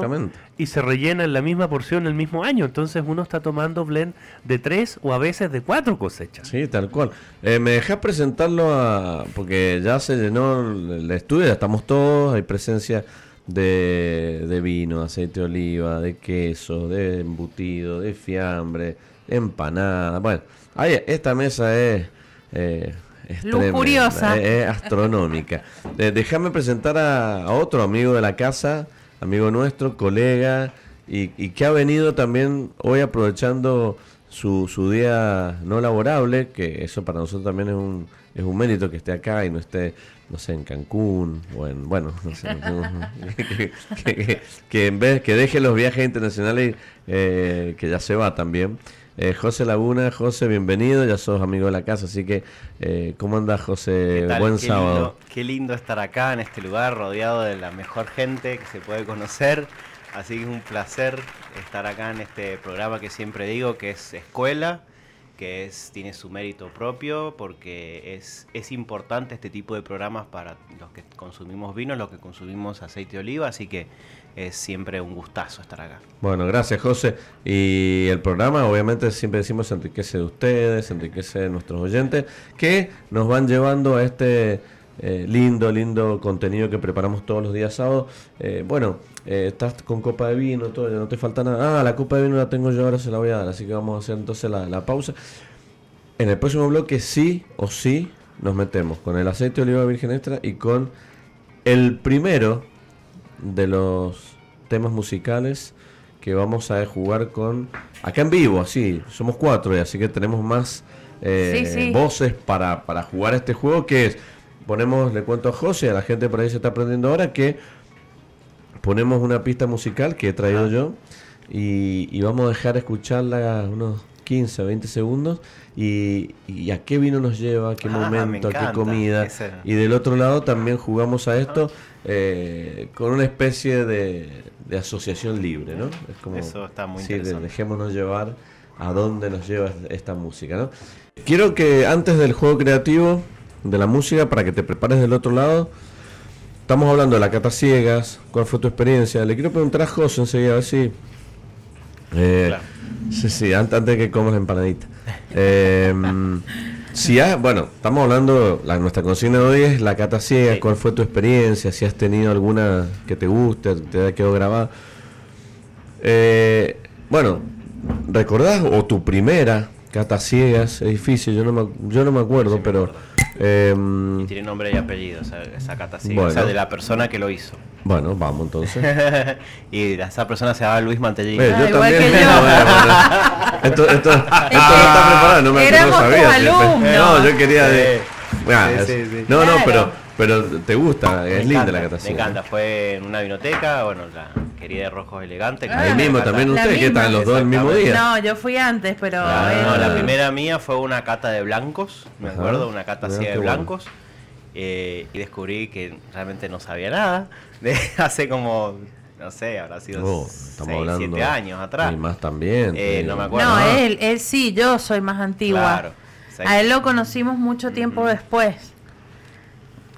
y se rellena en la misma porción el mismo año. Entonces uno está tomando blend de tres o a veces de cuatro cosechas. Sí, tal cual. Eh, ¿Me dejas presentarlo a...? Porque ya se llenó el estudio, ya estamos todos, hay presencia de, de vino, aceite de oliva, de queso, de embutido, de fiambre, empanada. Bueno, ahí, esta mesa es... Eh, es curiosa. Es, astronómica. <laughs> déjame presentar a, otro amigo de la casa, amigo nuestro, colega, y, que ha venido también hoy aprovechando su, su, día no laborable, que eso para nosotros también es un, es un mérito que esté acá y no esté, no sé, en Cancún o en, bueno, no sé, <laughs> <laughs> que, en vez que deje los viajes internacionales, eh, que ya se va también. Eh, José Laguna, José, bienvenido, ya sos amigo de la casa, así que, eh, ¿cómo andas, José? Buen sábado. qué lindo estar acá en este lugar, rodeado de la mejor gente que se puede conocer, así que es un placer estar acá en este programa que siempre digo que es escuela, que es, tiene su mérito propio, porque es, es importante este tipo de programas para los que consumimos vino, los que consumimos aceite de oliva, así que es siempre un gustazo estar acá. Bueno, gracias José. Y el programa obviamente siempre decimos enriquece de ustedes, enriquece de nuestros oyentes, que nos van llevando a este eh, lindo, lindo contenido que preparamos todos los días sábados. Eh, bueno, eh, estás con copa de vino, todo, ya no te falta nada. Ah, la copa de vino la tengo yo, ahora se la voy a dar, así que vamos a hacer entonces la, la pausa. En el próximo bloque sí o sí nos metemos con el aceite de oliva virgen extra y con el primero de los temas musicales que vamos a jugar con acá en vivo, así, somos cuatro y así que tenemos más eh, voces para, para jugar este juego que es, ponemos, le cuento a José, a la gente por ahí se está aprendiendo ahora que ponemos una pista musical que he traído yo y, vamos a dejar escucharla unos 15 o 20 segundos y, a qué vino nos lleva, a qué ah, momento, a qué comida. Y del otro lado también jugamos a esto eh, con una especie de, asociación libre, ¿no? Es como, Eso está muy interesante. dejémonos llevar a dónde nos lleva esta música, ¿no? Quiero que antes del juego creativo, de la música, para que te prepares del otro lado, estamos hablando de la cata ciegas, cuál fue tu experiencia. Le quiero preguntar a José enseguida, a ver si... Eh, sí, sí, antes, de que comas la empanadita. Eh, <laughs> si bueno, estamos hablando, la, nuestra consigna de hoy es la cata ciega, cuál fue tu experiencia, si has tenido alguna que te guste, te haya quedado grabada. Eh, bueno, ¿recordás o tu primera cata ciegas? Es difícil, yo no me, yo no me acuerdo, pero... Em, y tiene nombre y apellido, esa cata ciega, o sea, de la persona que lo hizo. Bueno, vamos entonces. <laughs> y esa persona se llama Luis Mantellini. yo ah, también. Que <laughs> yo. esto, esto, <laughs> esto no está preparado, no me no sabía. No, yo quería de. no, no, pero, pero te gusta, es linda la catación. Me encanta, fue en una vinoteca, bueno, la querida de Rojos Elegante. Ahí mismo también usted, que están los dos el mismo día. No, yo fui antes, pero. no, la primera mía fue una cata de blancos, me acuerdo, una cata así de blancos. Eh, y descubrí que realmente no sabía nada. <laughs> De hace como, no sé, habrá sido 7 años atrás. Y más también. Eh, no me acuerdo. No, él, él sí, yo soy más antigua. A él lo conocimos mucho tiempo después.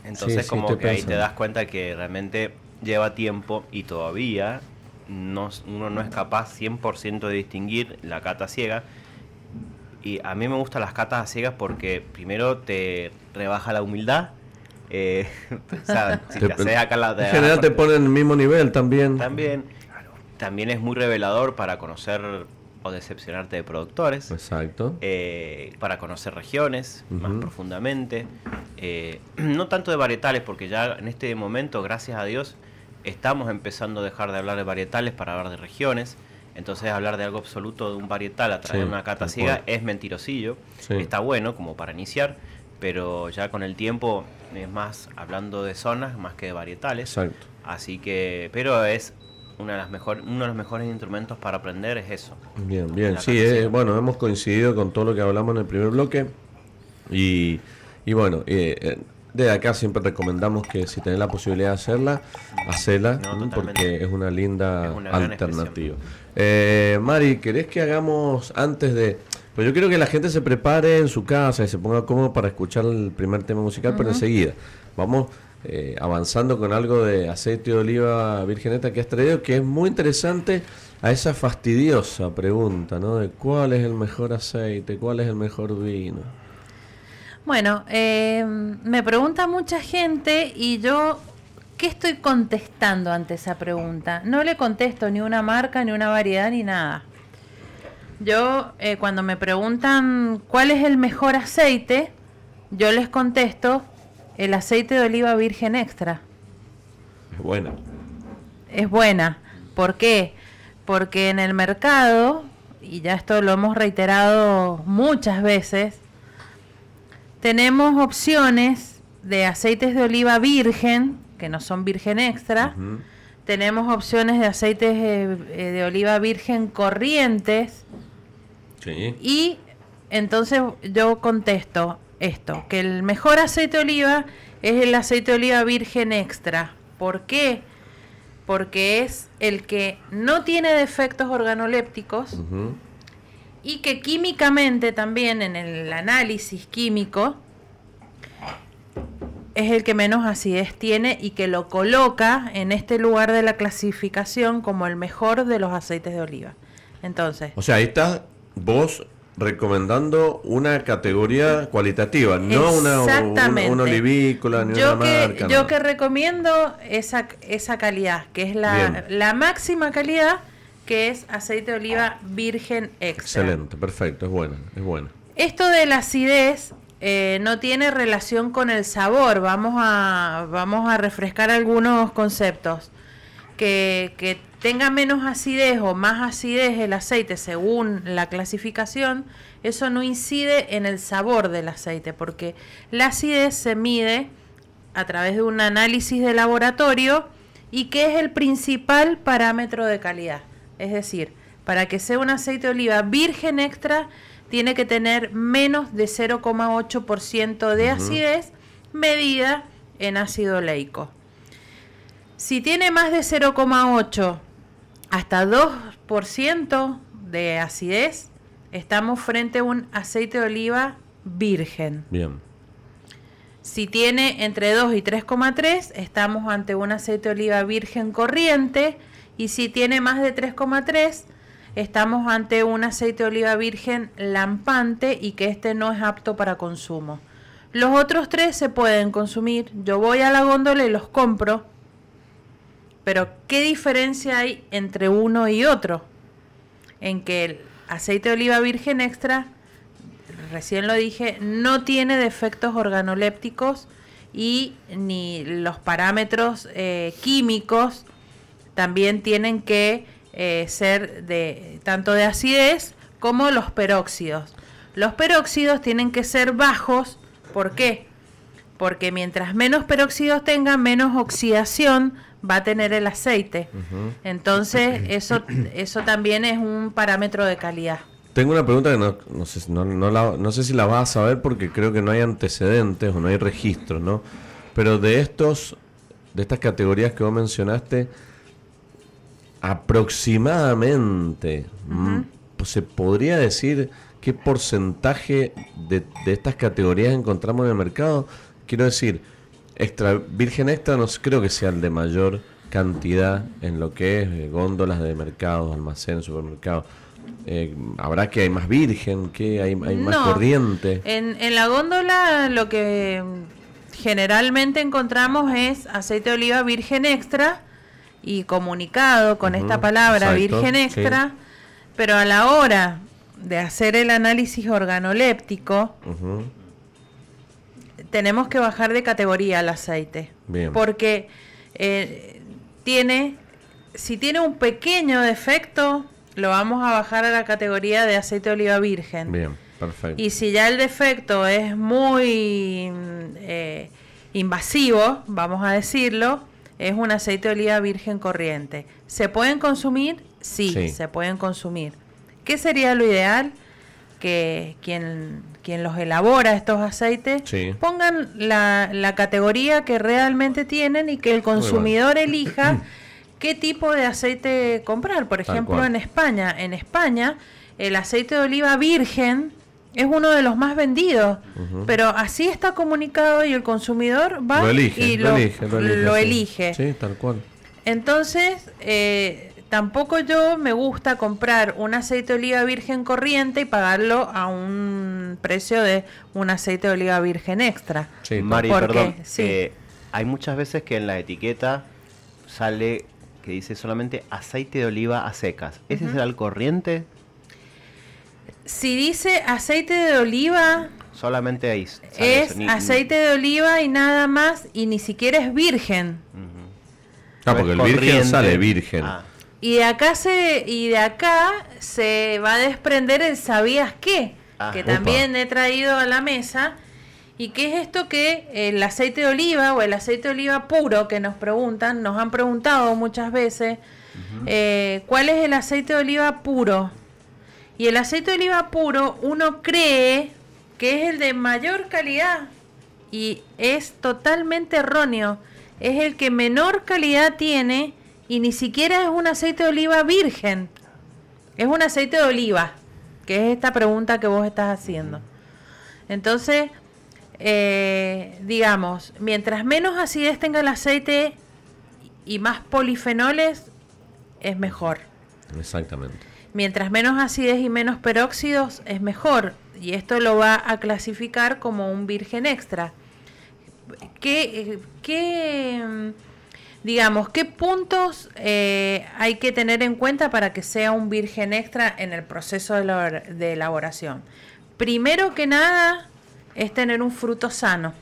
Entonces como que ahí te das cuenta que realmente lleva tiempo y todavía no, uno no es capaz 100% de distinguir la cata ciega. Y a mí me gustan las catas ciegas porque primero te rebaja la humildad. Eh, en general te ponen el mismo nivel también. También. También es muy revelador para conocer o decepcionarte de productores. Exacto. Eh, para conocer regiones más profundamente. Eh, <clears throat> no tanto de varietales, porque ya en este momento, gracias a Dios, estamos empezando a dejar de hablar de varietales para hablar de regiones. Entonces hablar de algo absoluto de un varietal a través de una cata ciega es mentirosillo. Está bueno como para iniciar, pero ya con el tiempo es más hablando de zonas más que de varietales. Exacto. Así que, pero es una de las mejor, uno de los mejores instrumentos para aprender es eso. Bien, bien. Sí, eh, bueno, hemos coincidido con todo lo que hablamos en el primer bloque. Y, y bueno, eh, eh de acá siempre recomendamos que si tenés la posibilidad de hacerla, hacela, porque es una linda alternativa. Eh, Mari, ¿querés que hagamos antes de... Pues yo quiero que la gente se prepare en su casa y se ponga cómodo para escuchar el primer tema musical, pero enseguida vamos eh, avanzando con algo de aceite de oliva virgeneta que has traído, que es muy interesante a esa fastidiosa pregunta, ¿no? De cuál es el mejor aceite, cuál es el mejor vino. Bueno, eh, me pregunta mucha gente y yo, ¿qué estoy contestando ante esa pregunta? No le contesto ni una marca, ni una variedad, ni nada. Yo, eh, cuando me preguntan cuál es el mejor aceite, yo les contesto el aceite de oliva virgen extra. Es buena. Es buena. ¿Por qué? Porque en el mercado, y ya esto lo hemos reiterado muchas veces, tenemos opciones de aceites de oliva virgen, que no son virgen extra. Tenemos opciones de aceites eh, eh, de, oliva virgen corrientes. Sí. Y entonces yo contesto esto, que el mejor aceite de oliva es el aceite de oliva virgen extra. ¿Por qué? Porque es el que no tiene defectos organolépticos y que químicamente también en el análisis químico es el que menos acidez tiene y que lo coloca en este lugar de la clasificación como el mejor de los aceites de oliva. Entonces. O sea, ahí está vos recomendando una categoría cualitativa, no una, una, olivícola ni yo una que, marca. Yo que recomiendo esa, esa calidad, que es la, la máxima calidad que es aceite de oliva virgen extra. Excelente, perfecto, es buena, es buena. Esto de la acidez eh, no tiene relación con el sabor. Vamos a, vamos a refrescar algunos conceptos. Que, que tenga menos acidez o más acidez el aceite según la clasificación, eso no incide en el sabor del aceite, porque la acidez se mide a través de un análisis de laboratorio y que es el principal parámetro de calidad. Es decir, para que sea un aceite de oliva virgen extra, tiene que tener menos de 0,8% de acidez medida en ácido leico. Si tiene más de 0,8 hasta 2% de acidez, estamos frente a un aceite de oliva virgen. Bien. Si tiene entre 2 y 3,3, estamos ante un aceite de oliva virgen corriente y si tiene más de 3,3 estamos ante un aceite de oliva virgen lampante y que este no es apto para consumo. Los otros tres se pueden consumir. Yo voy a la góndola y los compro. Pero ¿qué diferencia hay entre uno y otro? En que el aceite de oliva virgen extra, recién lo dije, no tiene defectos organolépticos y ni los parámetros eh, químicos también tienen que eh, ser de tanto de acidez como los peróxidos. Los peróxidos tienen que ser bajos, ¿por qué? Porque mientras menos peróxidos tenga, menos oxidación va a tener el aceite. Entonces, eso, eso también es un parámetro de calidad. Tengo una pregunta que no, no, sé, no, no, sé si la vas a saber porque creo que no hay antecedentes o no hay registros, ¿no? Pero de estos, de estas categorías que vos mencionaste, aproximadamente, mm, pues, se podría decir qué porcentaje de, estas categorías encontramos en el mercado. Quiero decir, extra virgen extra no creo que sea el de mayor cantidad en lo que es eh, góndolas de mercados, almacenes, supermercados. Eh, ¿Habrá que hay más virgen? que hay, hay más corriente? En, en la góndola lo que generalmente encontramos es aceite de oliva virgen extra y comunicado con esta palabra virgen extra, pero a la hora de hacer el análisis organoléptico, tenemos que bajar de categoría el aceite. Porque eh, tiene, si tiene un pequeño defecto, lo vamos a bajar a la categoría de aceite de oliva virgen. Bien, perfecto. Y si ya el defecto es muy eh, invasivo, vamos a decirlo, es un aceite de oliva virgen corriente. ¿Se pueden consumir? Sí, se pueden consumir. ¿Qué sería lo ideal? Que quien, quien los elabora estos aceites pongan la, la, categoría que realmente tienen y que el consumidor elija <clears throat> qué tipo de aceite comprar. Por ejemplo, en España, en España el aceite de oliva virgen es uno de los más vendidos, pero así está comunicado y el consumidor va lo elige, y lo, elige, lo, elige. Sí, tal cual. Entonces, eh, tampoco yo me gusta comprar un aceite de oliva virgen corriente y pagarlo a un precio de un aceite de oliva virgen extra. Sí, Mari, perdón. Eh, hay muchas veces que en la etiqueta sale que dice solamente aceite de oliva a secas. ¿Ese es el corriente? si dice aceite de oliva, solamente ahí. Es aceite de oliva y nada más, y ni siquiera es virgen. Ah, porque el virgen sale virgen. Ah. Y de acá se y de acá se va a desprender el sabías qué, ah. que también he traído a la mesa. ¿Y qué es esto que el aceite de oliva o el aceite de oliva puro que nos preguntan, nos han preguntado muchas veces, eh, ¿cuál es el aceite de oliva puro? Y el aceite de oliva puro uno cree que es el de mayor calidad y es totalmente erróneo. Es el que menor calidad tiene y ni siquiera es un aceite de oliva virgen. Es un aceite de oliva, que es esta pregunta que vos estás haciendo. Entonces, eh, digamos, mientras menos acidez tenga el aceite y más polifenoles, es mejor. Exactamente. Mientras menos acidez y menos peróxidos es mejor. Y esto lo va a clasificar como un virgen extra. ¿Qué, qué digamos, qué puntos eh, hay que tener en cuenta para que sea un virgen extra en el proceso de, elaboración? Primero que nada es tener un fruto sano.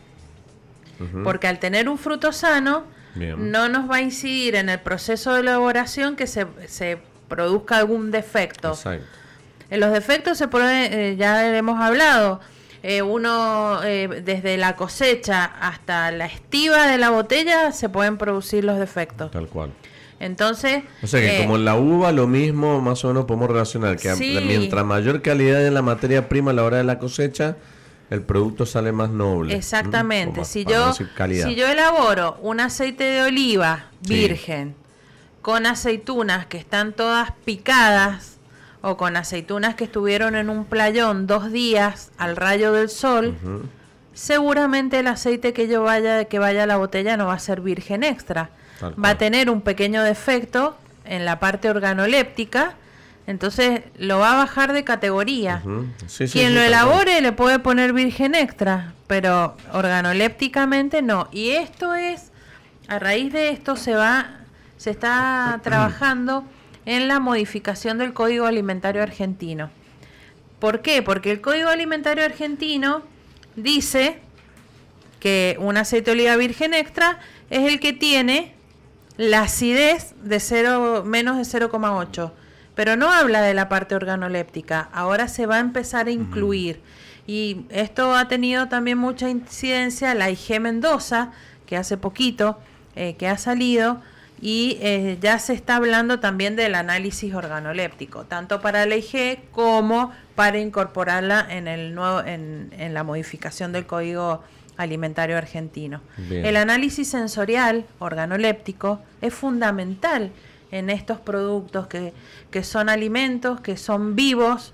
Porque al tener un fruto sano, no nos va a incidir en el proceso de elaboración que se, se produzca algún defecto. En los defectos se eh, ya hemos hablado, eh, uno eh, desde la cosecha hasta la estiva de la botella se pueden producir los defectos. Tal cual. Entonces... O sea que como en la uva lo mismo más o menos podemos relacionar, que mientras mayor calidad en la materia prima a la hora de la cosecha, el producto sale más noble. Exactamente. Si, yo, si yo elaboro un aceite de oliva virgen, con aceitunas que están todas picadas o con aceitunas que estuvieron en un playón dos días al rayo del sol, seguramente el aceite que yo vaya que vaya a la botella no va a ser virgen extra. va a tener un pequeño defecto en la parte organoléptica, entonces lo va a bajar de categoría. Quien lo elabore le puede poner virgen extra, pero organolépticamente no. Y esto es, a raíz de esto se va se está <clears throat> trabajando en la modificación del Código Alimentario Argentino. ¿Por qué? Porque el Código Alimentario Argentino dice que un aceite de oliva virgen extra es el que tiene la acidez de 0, menos de 0,8. Pero no habla de la parte organoléptica. Ahora se va a empezar a incluir. Y esto ha tenido también mucha incidencia la IG Mendoza, que hace poquito, eh, que ha salido, y eh, ya se está hablando también del análisis organoléptico, tanto para la IG como para incorporarla en, el nuevo, en, en la modificación del Código Alimentario Argentino. El análisis sensorial organoléptico es fundamental en estos productos que, que son alimentos, que son vivos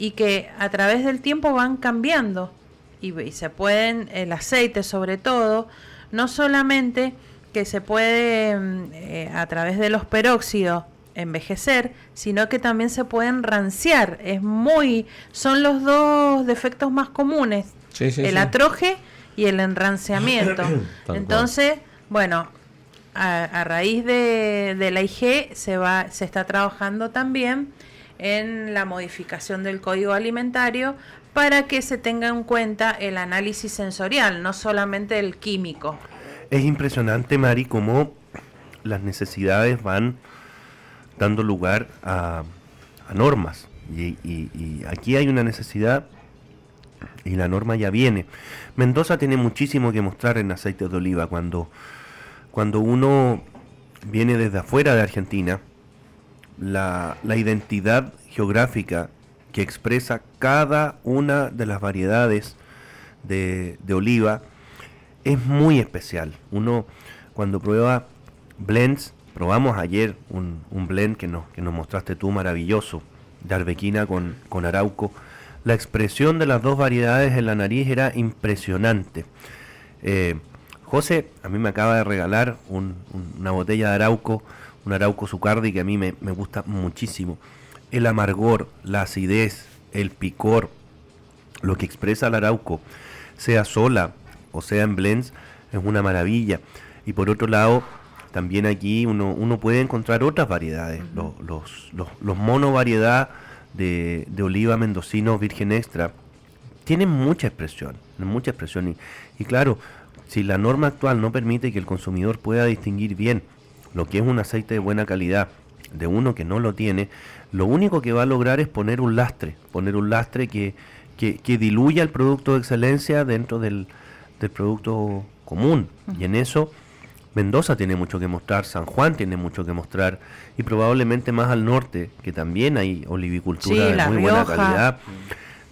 y que a través del tiempo van cambiando y, y se pueden, el aceite sobre todo, no solamente que se puede mm, eh, a través de los peróxidos envejecer, sino que también se pueden ranciar. Es muy, son los dos defectos más comunes, el atroje y el enranciamiento. Entonces, bueno, a, raíz de, de, la IG se va, se está trabajando también en la modificación del código alimentario para que se tenga en cuenta el análisis sensorial, no solamente el químico. Es impresionante, Mari, cómo las necesidades van dando lugar a, normas. Y, aquí hay una necesidad y la norma ya viene. Mendoza tiene muchísimo que mostrar en aceite de oliva. Cuando, cuando uno viene desde afuera de Argentina, la, la identidad geográfica que expresa cada una de las variedades de, de oliva es muy especial. Uno cuando prueba blends, probamos ayer un, blend que nos, que nos mostraste tú maravilloso, de arbequina con, con arauco. La expresión de las dos variedades en la nariz era impresionante. Eh, José a mí me acaba de regalar una botella de arauco, un arauco sucardi que a mí me, me gusta muchísimo. El amargor, la acidez, el picor, lo que expresa el arauco, sea sola o sea en blends, es una maravilla. Y por otro lado, también aquí uno, uno puede encontrar otras variedades. los, los, los, mono variedad de, oliva mendocino virgen extra tienen mucha expresión, mucha expresión. Y, y claro, si la norma actual no permite que el consumidor pueda distinguir bien lo que es un aceite de buena calidad de uno que no lo tiene, lo único que va a lograr es poner un lastre, poner un lastre que, que, que diluya el producto de excelencia dentro del, del producto común. Y en eso Mendoza tiene mucho que mostrar, San Juan tiene mucho que mostrar y probablemente más al norte, que también hay olivicultura de muy buena calidad,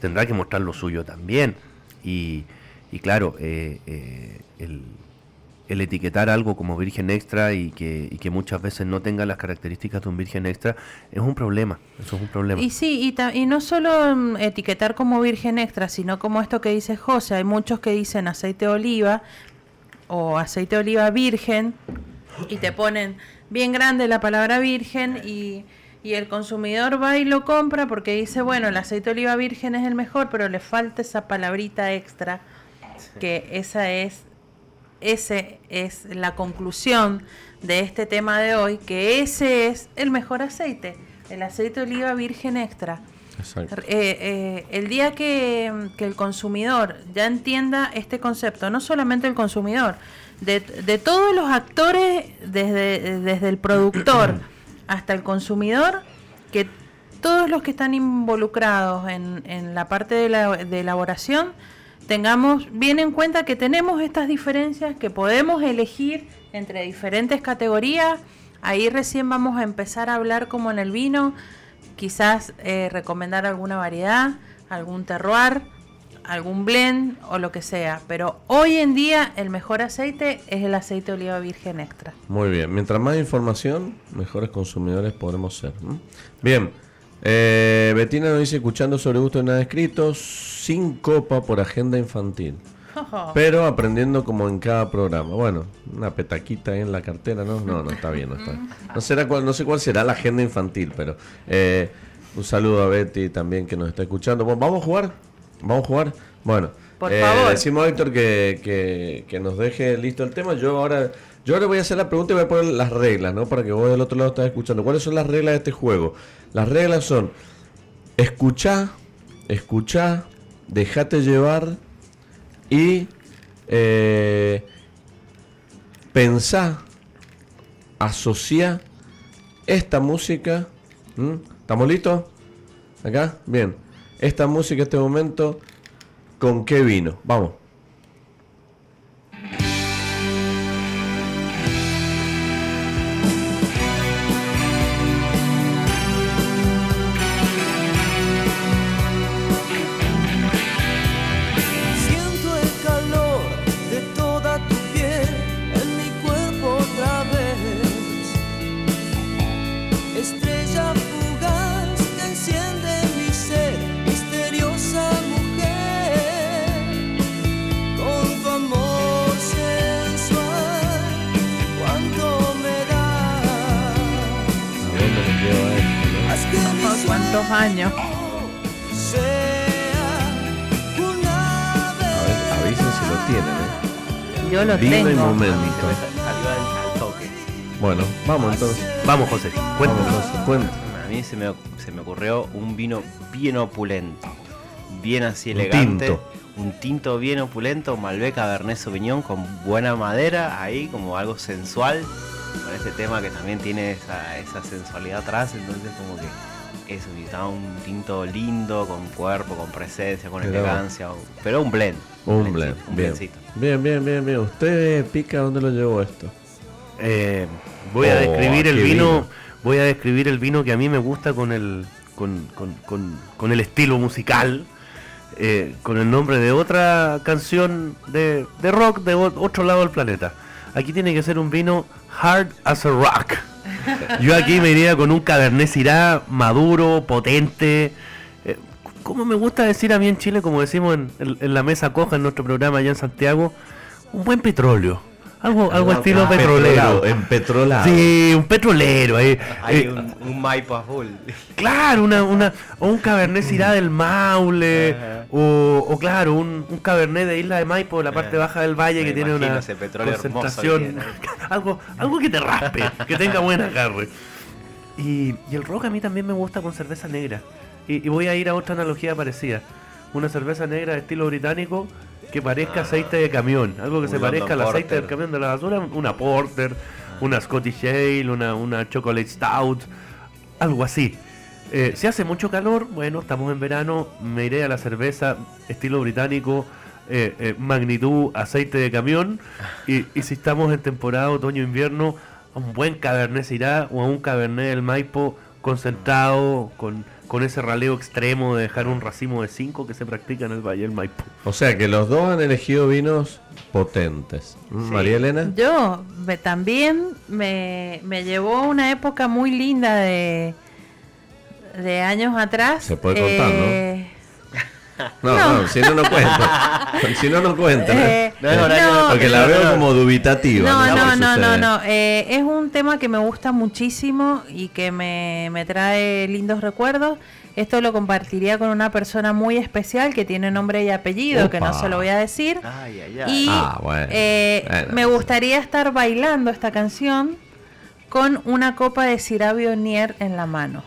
tendrá que mostrar lo suyo también. Y, y claro, eh, eh, el, el, etiquetar algo como virgen extra y que, y que muchas veces no tenga las características de un virgen extra es un problema, eso es un problema. Y sí, y, y no solo mm, etiquetar como virgen extra, sino como esto que dice José, hay muchos que dicen aceite de oliva, o aceite de oliva virgen y te ponen bien grande la palabra virgen y, y, el consumidor va y lo compra porque dice, bueno, el aceite de oliva virgen es el mejor, pero le falta esa palabrita extra, que esa es, ese es la conclusión de este tema de hoy, que ese es el mejor aceite, el aceite de oliva virgen extra. Eh, eh, el día que, el consumidor ya entienda este concepto, no solamente el consumidor, de, todos los actores, desde, desde el productor <clears throat> hasta el consumidor, que todos los que están involucrados en, en la parte de, la, de elaboración tengamos bien en cuenta que tenemos estas diferencias, que podemos elegir entre diferentes categorías. Ahí recién vamos a empezar a hablar como en el vino quizás eh, recomendar alguna variedad, algún terroir, algún blend o lo que sea. Pero hoy en día el mejor aceite es el aceite de oliva virgen extra. Muy bien, mientras más información, mejores consumidores podremos ser. Bien, eh, Betina nos dice, escuchando sobre gusto de nada escrito, sin copa por agenda infantil. <laughs> Pero aprendiendo como en cada programa. Bueno, una petaquita ahí en la cartera, ¿no? No, no está bien, no está <laughs> No, será cuál, no sé cuál será la agenda infantil, pero eh, un saludo a Betty también que nos está escuchando. ¿Vamos a jugar? ¿Vamos a jugar? Bueno, Por eh, favor. decimos a Héctor que, que, nos deje listo el tema. Yo ahora yo ahora voy a hacer la pregunta y voy a poner las reglas, ¿no? Para que vos del otro lado estés escuchando. ¿Cuáles son las reglas de este juego? Las reglas son escuchá, escuchá, dejate llevar y eh, pensá, asociar esta música. ¿Estamos listos? ¿Acá? Bien. Esta música, este momento, ¿con qué vino? Vamos. Lo Vino tengo. y momento. Bueno, vamos entonces. Vamos, José, Vamos, cuéntanos. José. A mí se me, se me ocurrió un vino bien opulento, bien así Un elegante. tinto. Un tinto bien opulento, Malbec Cabernet Sauvignon con buena madera, ahí como algo sensual, con ese tema que también tiene esa, esa sensualidad atrás, entonces como que eso, necesitaba un tinto lindo, con cuerpo, con presencia, con Pero- elegancia, pero un blend. Un blend. un Bien. blendcito. bien, bien, bien, bien. ¿Usted pica dónde lo llevó esto? Eh, voy a Oh, describir el vino, vino. voy a describir el vino que a mí me gusta con el con, con- con- con el estilo musical, eh, con el nombre de otra canción de, de rock de otro lado del planeta. Aquí tiene que ser un vino hard as a rock. <laughs> Yo aquí me iría con un Cabernet Syrah maduro, potente. eh, como me gusta decir a mí en Chile, como decimos en, en- en la mesa coja en nuestro programa allá en Santiago, un buen petróleo. Algo, algo estilo petrolero. En petrolado. Sí, un petrolero ahí. Hay Eh, un, un Maipo azul. Claro, una, una, o un Cabernet Syrah del Maule, o, o claro, un, un Cabernet de Isla de Maipo, de la parte Eh, baja del valle, me que tiene una concentración, <laughs> algo, algo que te raspe, que tenga buena agarre. Y, y el rock a mí también me gusta con cerveza negra. Y, y voy a ir a otra analogía parecida. Una cerveza negra de estilo británico que parezca Ah. aceite de camión. Algo que se parezca al aceite del camión de la basura. Una porter, una Scottish Ale, una, una chocolate stout. Algo así. Eh, si hace mucho calor, bueno, estamos en verano, me iré a la cerveza estilo británico, eh, eh, magnitud aceite de camión. Y, y si estamos en temporada otoño-invierno, a un buen Cabernet Syrah o a un Cabernet del Maipo concentrado con, con ese raleo extremo de dejar un racimo de 5 que se practica en el Valle del Maipo. O sea que los dos han elegido vinos potentes. ¿Mm, Sí. María Elena. Yo me- también me, me llevó una época muy linda de, de años atrás. Se puede contar, ¿no? Eh, <laughs> No, no, si no, no cuenta. <laughs> si no, no cuenta. ¿no? eh, No Porque la veo como dubitativa. No, ¿Qué no, no, no, no. Eh, es un tema que me gusta muchísimo y que me, me trae lindos recuerdos. Esto lo compartiría con una persona muy especial que tiene nombre y apellido, que no se lo voy a decir. Ay, ay, ay. Y Ah, bueno. eh, Bueno, me sí. gustaría estar bailando esta canción con una copa de Syrah Nier en la mano.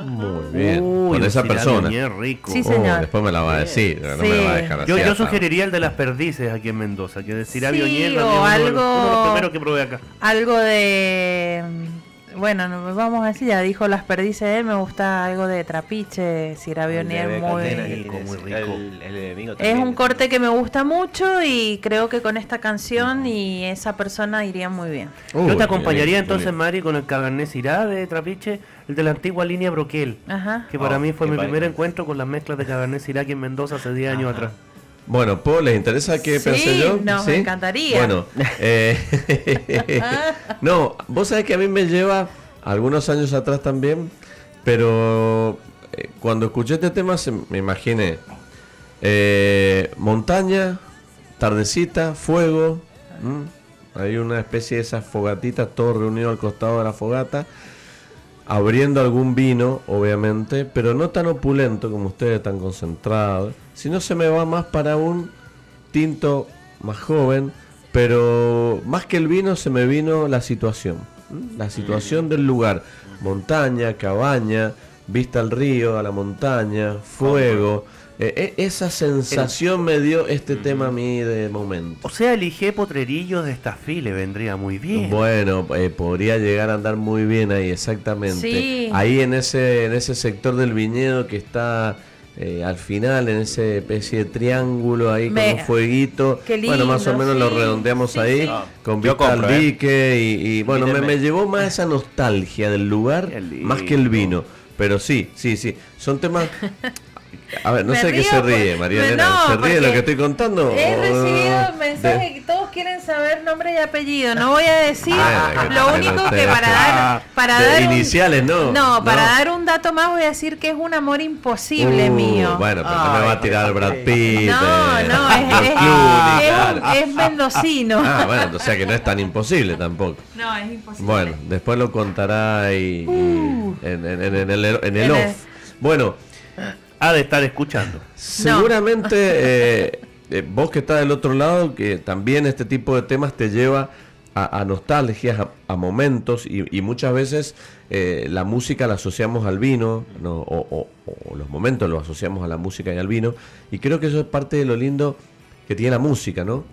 Muy bien. Uy, Con esa persona. Rico. Sí, Oh, después me la va a decir. No me la va a dejar Yo, yo sugeriría el de las perdices aquí en Mendoza, que decir Sí, Viognier también o uno, de los- algo- uno de los primeros que probé acá. Algo de... Bueno, no- vamos a decir, ya dijo las perdices, él, me gusta algo de trapiche, Syrah El de Nier Becatena, que muy... tiene muy rico. El, el Es un corte que me gusta mucho y creo que con esta canción y esa persona iría muy bien. Yo te acompañaría bien, entonces. Mari, con el Cabernet Syrah de Trapiche, el de la antigua línea Broquel, Ajá. que para Oh, mí fue mi padre. primer encuentro con las mezclas de Cabernet Syrah aquí en Mendoza hace 10 años Ajá. atrás. Bueno, ¿puedo? ¿les interesa qué Sí, pensé yo? nos encantaría. Bueno, eh, <laughs> no, vos sabés que a mí me lleva algunos años atrás también, pero eh, cuando escuché este tema se, me imaginé eh, montaña, tardecita, fuego, ¿m? hay una especie de esas fogatitas, todo reunido al costado de la fogata, abriendo algún vino, obviamente, pero no tan opulento como ustedes, tan concentrado, sino se me va más para un tinto más joven, pero más que el vino se me vino la situación, la situación del lugar, montaña, cabaña, vista al río, a la montaña, fuego, eh, esa sensación me dio este tema a mí de momento. O sea, elige potrerillos de estafile, vendría muy bien. Bueno, eh, podría llegar a andar muy bien ahí, exactamente. Sí. Ahí en ese, en ese sector del viñedo que está eh, al final, en ese especie de triángulo ahí Me- con un fueguito. Qué bueno, más o lindo, menos lo redondeamos sí, ahí, sí. Ah, con yo vista al ¿eh? y, y, bueno, me, me llevó más esa nostalgia del lugar, más que el lindo. vino. Pero sí, sí, sí, son temas... <laughs> A ver, no Me sé de qué se por- ríe, María me- Elena. no, ¿Se ríe de lo que estoy contando? He o- recibido de- mensajes que todos quieren saber nombre y apellido. No voy a decir Ah, lo único que para dar para de dar un- iniciales, no. No, para No. dar un dato más voy a decir que es un amor imposible Uh, mío. Bueno, pero no me va a tirar Brad. Pitt. no, eh, no, <laughs> es, es- es claro. un- es mendocino. Ah, bueno, o sea que no es tan imposible tampoco. No, es imposible. Bueno, después lo contará y, y en, en- en- en el, en el En el- off. Bueno, ha de estar escuchando. Seguramente eh, <laughs> eh, vos que estás del otro lado, que también este tipo de temas te lleva a, nostalgias, a, momentos y, muchas veces eh, la música la asociamos al vino o, los momentos los asociamos a la música y al vino y creo que eso es parte de lo lindo que tiene la música, ¿no?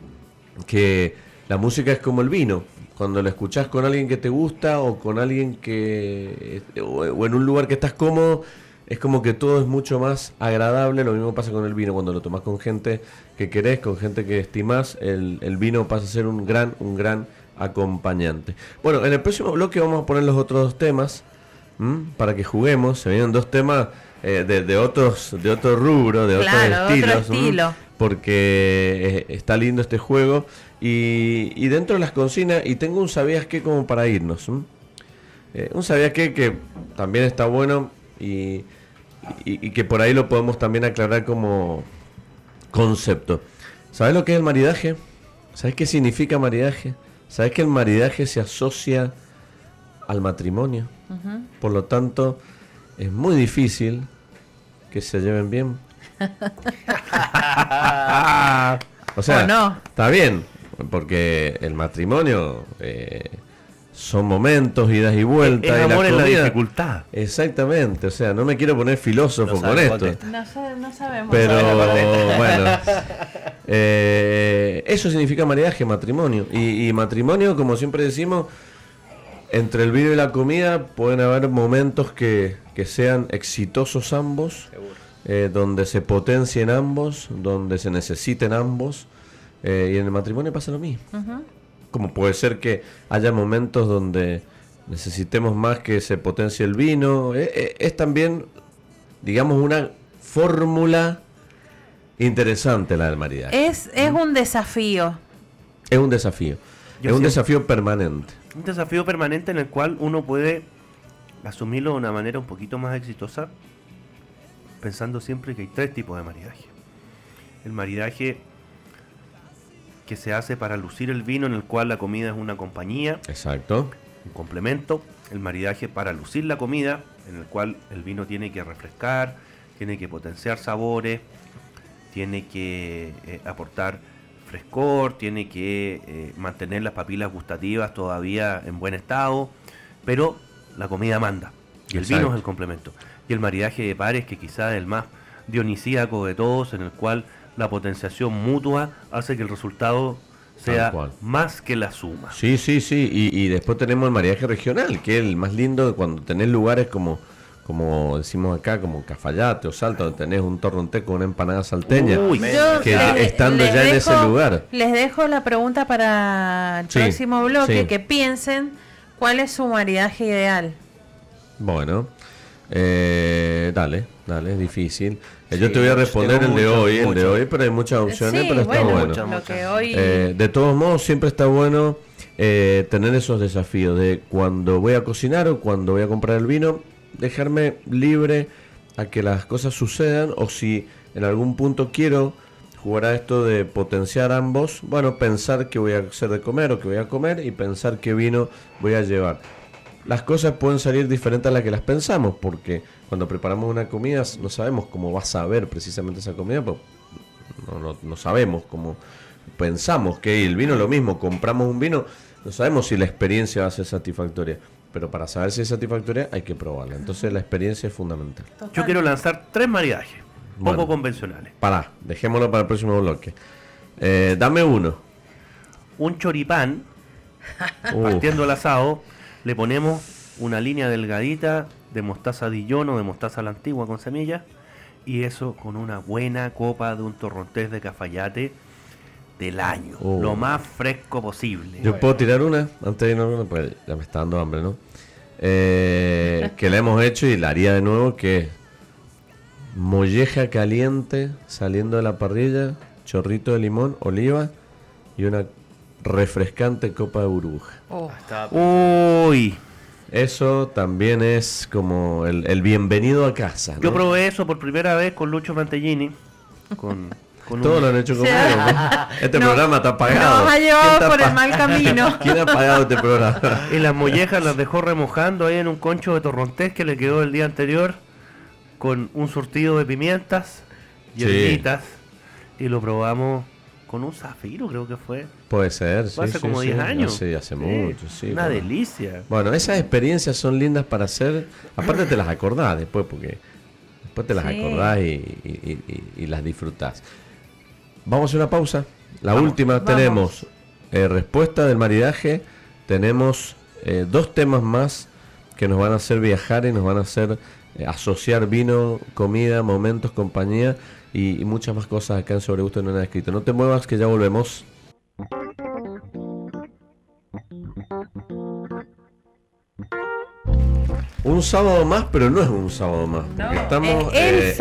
Que la música es como el vino, cuando la escuchás con alguien que te gusta o con alguien que o en un lugar que estás cómodo es como que todo es mucho más agradable. Lo mismo pasa con el vino, cuando lo tomas con gente que querés, con gente que estimás, el, el vino pasa a ser un gran, un gran acompañante. Bueno, en el próximo bloque vamos a poner los otros dos temas para que juguemos. Se vienen dos temas eh, de, otros de otro rubro, de otros estilos. Porque eh, está lindo este juego. Y, y, dentro de las consignas, y tengo un sabías qué como para irnos. Eh, un sabías qué que también está bueno y, y, que por ahí lo podemos también aclarar como concepto. ¿Sabes lo que es el maridaje? ¿Sabes qué significa maridaje? ¿Sabes que el maridaje se asocia al matrimonio? Por lo tanto, es muy difícil que se lleven bien. <laughs> o sea, no? está bien, porque el matrimonio eh, son momentos, idas y vueltas. El amor en la dificultad. Exactamente, o sea, no me quiero poner filósofo con esto. No, sabemos. Pero bueno, <laughs> eh, eso significa maridaje, matrimonio. Y, matrimonio, como siempre decimos, entre el vino y la comida pueden haber momentos que, sean exitosos ambos, eh, donde se potencien ambos, donde se necesiten ambos. Eh, y en el matrimonio pasa lo mismo como puede ser que haya momentos donde necesitemos más que se potencie el vino. Eh, eh, es, también, digamos, una fórmula interesante la del maridaje. Es, es un desafío. Es un desafío. es un desafío permanente. Un desafío permanente en el cual uno puede asumirlo de una manera un poquito más exitosa, pensando siempre que hay tres tipos de maridaje. El maridaje que se hace para lucir el vino, en el cual la comida es una compañía. Exacto. Un complemento. El maridaje para lucir la comida, en el cual el vino tiene que refrescar, tiene que potenciar sabores, tiene que eh, aportar frescor, tiene que eh, mantener las papilas gustativas todavía en buen estado, pero la comida manda. Y el vino es el complemento. Y el maridaje de pares, que quizás es el más dionisíaco de todos, en el cual la potenciación mutua hace que el resultado sea más que la suma. Sí, sí, sí. Y, después tenemos el mariaje regional, que es el más lindo cuando tenés lugares como como decimos acá, como Cafayate o Salta, donde tenés un torronté con una empanada salteña, que estando ya en ese lugar. Les dejo la pregunta para el próximo bloque, que piensen cuál es su maridaje ideal. Bueno, eh, dale, dale, es difícil. Eh, yo te voy a responder el de hoy, el de hoy, pero hay muchas opciones, pero está bueno. Eh, de todos modos, siempre está bueno eh, tener esos desafíos de cuando voy a cocinar o cuando voy a comprar el vino, dejarme libre a que las cosas sucedan o si en algún punto quiero jugar a esto de potenciar ambos, bueno, pensar qué voy a hacer de comer o qué voy a comer y pensar qué vino voy a llevar las cosas pueden salir diferentes a las que las pensamos, porque cuando preparamos una comida no sabemos cómo va a saber precisamente esa comida, pues no, no, sabemos cómo pensamos que el vino es lo mismo, compramos un vino, no sabemos si la experiencia va a ser satisfactoria. Pero para saber si es satisfactoria hay que probarla. Entonces la experiencia es fundamental. Yo quiero lanzar tres maridajes, poco convencionales. Para, dejémoslo para el próximo bloque. Eh, dame uno. Un choripán, partiendo el asado, le ponemos una línea delgadita de mostaza Dijon o de mostaza la antigua con semillas y eso con una buena copa de un torrontés de cafayate del año, oh. lo más fresco posible. Yo puedo tirar una antes de irnos, pues ya me está dando hambre, ¿no? Eh, <laughs> que la hemos hecho y la haría de nuevo, que molleja caliente saliendo de la parrilla, chorrito de limón, oliva y una refrescante copa de burbuja. Oh. Uy. Eso también es como el, bienvenido a casa. Yo probé eso por primera vez con Lucho Mantellini. Con, Todos lo han hecho conmigo. <laughs> Este programa está pagado. Nos ha llevado por el mal camino. <laughs> ¿Quién ha pagado este programa? Y las mollejas las dejó remojando ahí en un concho de torrontés que le quedó el día anterior. con un surtido de pimientas, hierbitas, y lo probamos con un zafiro, creo que fue. Puede ser, sí, hace como 10 años. Sí, hace mucho, sí. Una delicia. Bueno, esas experiencias son lindas para hacer. Aparte te las acordás después, porque después te las acordás y, las disfrutás. Vamos a hacer una pausa. La última tenemos eh, respuesta del maridaje. Tenemos eh, dos temas más que nos van a hacer viajar y nos van a hacer eh, asociar vino, comida, momentos, compañía y, muchas más cosas acá en Sobre Gusto no nada escrito. No te muevas que ya volvemos. Un sábado más, pero no es un sábado más. estamos, eh, es,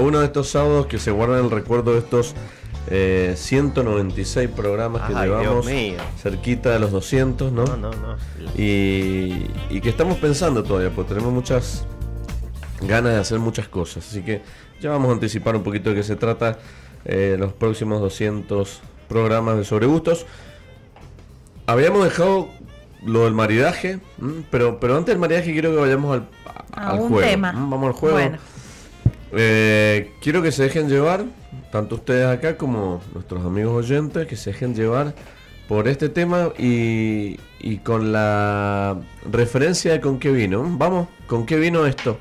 uno de estos sábados que se guardan el recuerdo de estos 196 eh, programas que llevamos cerquita de los 200, ¿no? No, no, Y, y que estamos pensando todavía, porque tenemos muchas ganas de hacer muchas cosas. Así que ya vamos a anticipar un poquito de qué se trata eh, los próximos 200 programas de Sobre Gustos. Habíamos dejado lo del maridaje, pero, pero antes del maridaje quiero que vayamos al, al juego. Vamos al juego. Eh, quiero que se dejen llevar, tanto ustedes acá como nuestros amigos oyentes, que se dejen llevar por este tema y, y con la referencia de con qué vino. Vamos, ¿con qué vino esto?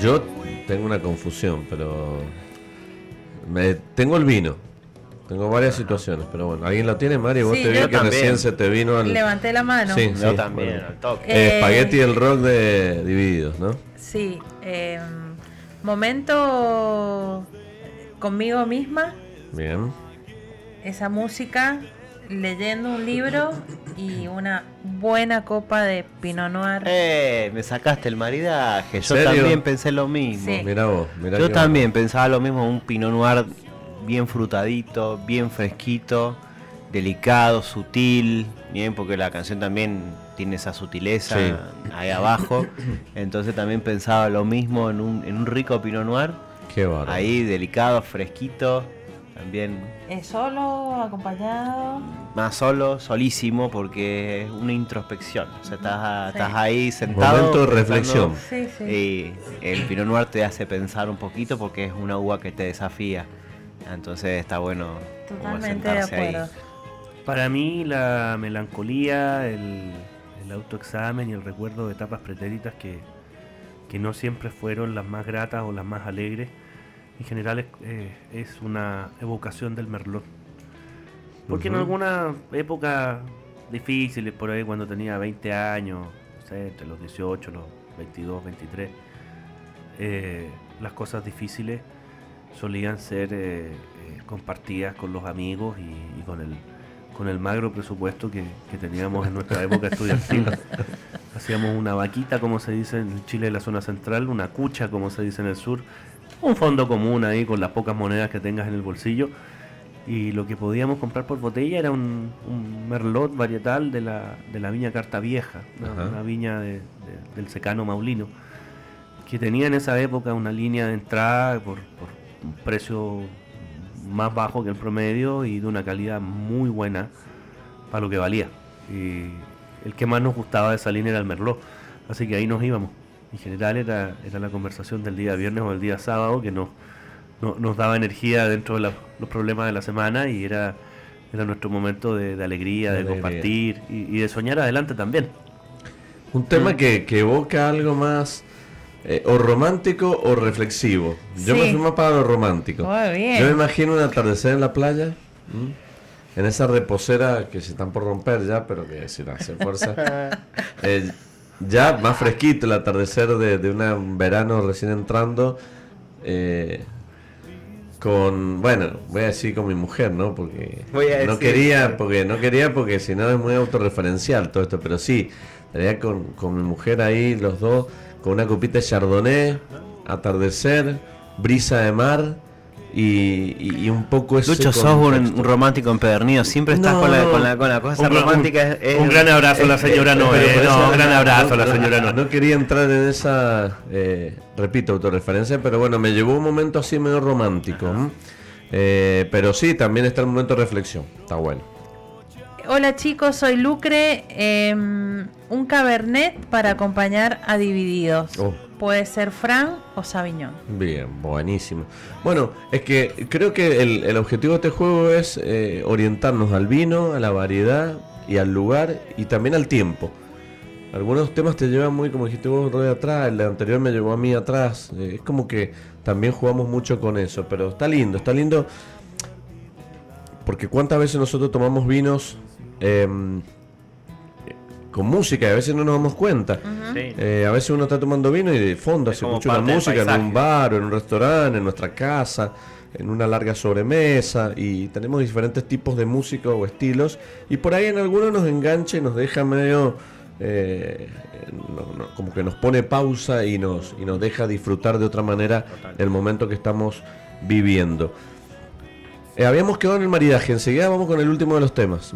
Yo tengo una confusión, pero me, tengo el vino. Tengo varias situaciones, pero bueno, ¿alguien lo tiene, Mario? Vos te vi que recién se te vino al... Levanté la mano. Sí, yo también, al toque. Eh, espagueti y el rock de Divididos, ¿no? Sí. Eh, momento conmigo misma. Bien. Esa música leyendo un libro y una buena copa de Pinot Noir. Eh, me sacaste el maridaje. Yo también pensé lo mismo. Mira vos, Yo también pensaba lo mismo, un Pinot Noir bien frutadito, bien fresquito, delicado, sutil, bien, porque la canción también tiene esa sutileza ahí abajo. Entonces también pensaba lo mismo en un, en un rico Pinot Noir. Qué Ahí delicado, fresquito, también. ¿Es solo, acompañado? Más solo, solísimo, porque es una introspección. O sea, estás, ahí sentado. Momento de reflexión. Y el Pinot Noir te hace pensar un poquito porque es una uva que te desafía. Entonces está bueno. Totalmente de acuerdo. Para mí, la melancolía, el, autoexamen y el recuerdo de etapas pretéritas que, que no siempre fueron las más gratas o las más alegres en general eh, es, una evocación del Merlot. Porque en alguna época difícil, por ahí cuando tenía 20 años, no sé, entre los 18, los 22, 23, eh, las cosas difíciles solían ser eh, compartidas con los amigos y, con el con el magro presupuesto que, que teníamos en nuestra época estudiantil. <laughs> Hacíamos una vaquita, como se dice en Chile, en la zona central, una cucha, como se dice en el sur, un fondo común ahí con las pocas monedas que tengas en el bolsillo. Y lo que podíamos comprar por botella era un, merlot varietal de la, de la viña Carta Vieja, una, viña del secano Maulino, que tenía en esa época una línea de entrada por, un precio más bajo que el promedio y de una calidad muy buena para lo que valía. Y el que más nos gustaba de esa línea era el merlot, así que ahí nos íbamos en general era, era la conversación del día viernes o del día sábado que nos, nos daba energía dentro de los problemas de la semana y era, era nuestro momento de, alegría, de, compartir y, de soñar adelante también. Un tema mm. que, evoca algo más eh, o romántico o reflexivo. Yo me fui más para lo romántico. Yo me imagino un atardecer en la playa, en esa reposera que se están por romper ya, pero que si no hace fuerza. <laughs> Eh, ya más fresquito el atardecer de, de un verano recién entrando. Eh, con bueno voy a decir con mi mujer no porque no quería porque no quería porque si no es muy autorreferencial todo esto pero sí estaría con, con mi mujer ahí los dos con una copita de chardonnay atardecer brisa de mar y, un poco eso. Lucho, sos un, romántico empedernido, siempre estás con, la, con, la, con, la, cosa romántica. un gran abrazo a la señora Noé, no, un gran abrazo a la señora Noé. No quería entrar en esa, eh, repito, autorreferencia, pero bueno, me llevó un momento así medio romántico. Eh, pero sí, también está el momento de reflexión, está bueno. Hola chicos, soy Lucre, em, un cabernet para acompañar a Divididos. Oh. Puede ser Fran o Sabiñón. Bien, buenísimo. Bueno, es que creo que el, objetivo de este juego es eh, orientarnos al vino, a la variedad y al lugar y también al tiempo. Algunos temas te llevan muy, como dijiste vos, de atrás, el anterior me llevó a mí atrás. Eh, es como que también jugamos mucho con eso, pero está lindo, está lindo. Porque cuántas veces nosotros tomamos vinos em, con música y a veces no nos damos cuenta. Eh, a veces uno está tomando vino y de fondo se escucha una música en un bar o en un restaurante, en nuestra casa, en una larga sobremesa y tenemos diferentes tipos de música o estilos y por ahí en alguno nos engancha y nos deja medio... Eh, como que nos pone pausa y nos, y nos deja disfrutar de otra manera el momento que estamos viviendo. Eh, habíamos quedado en el maridaje, enseguida vamos con el último de los temas.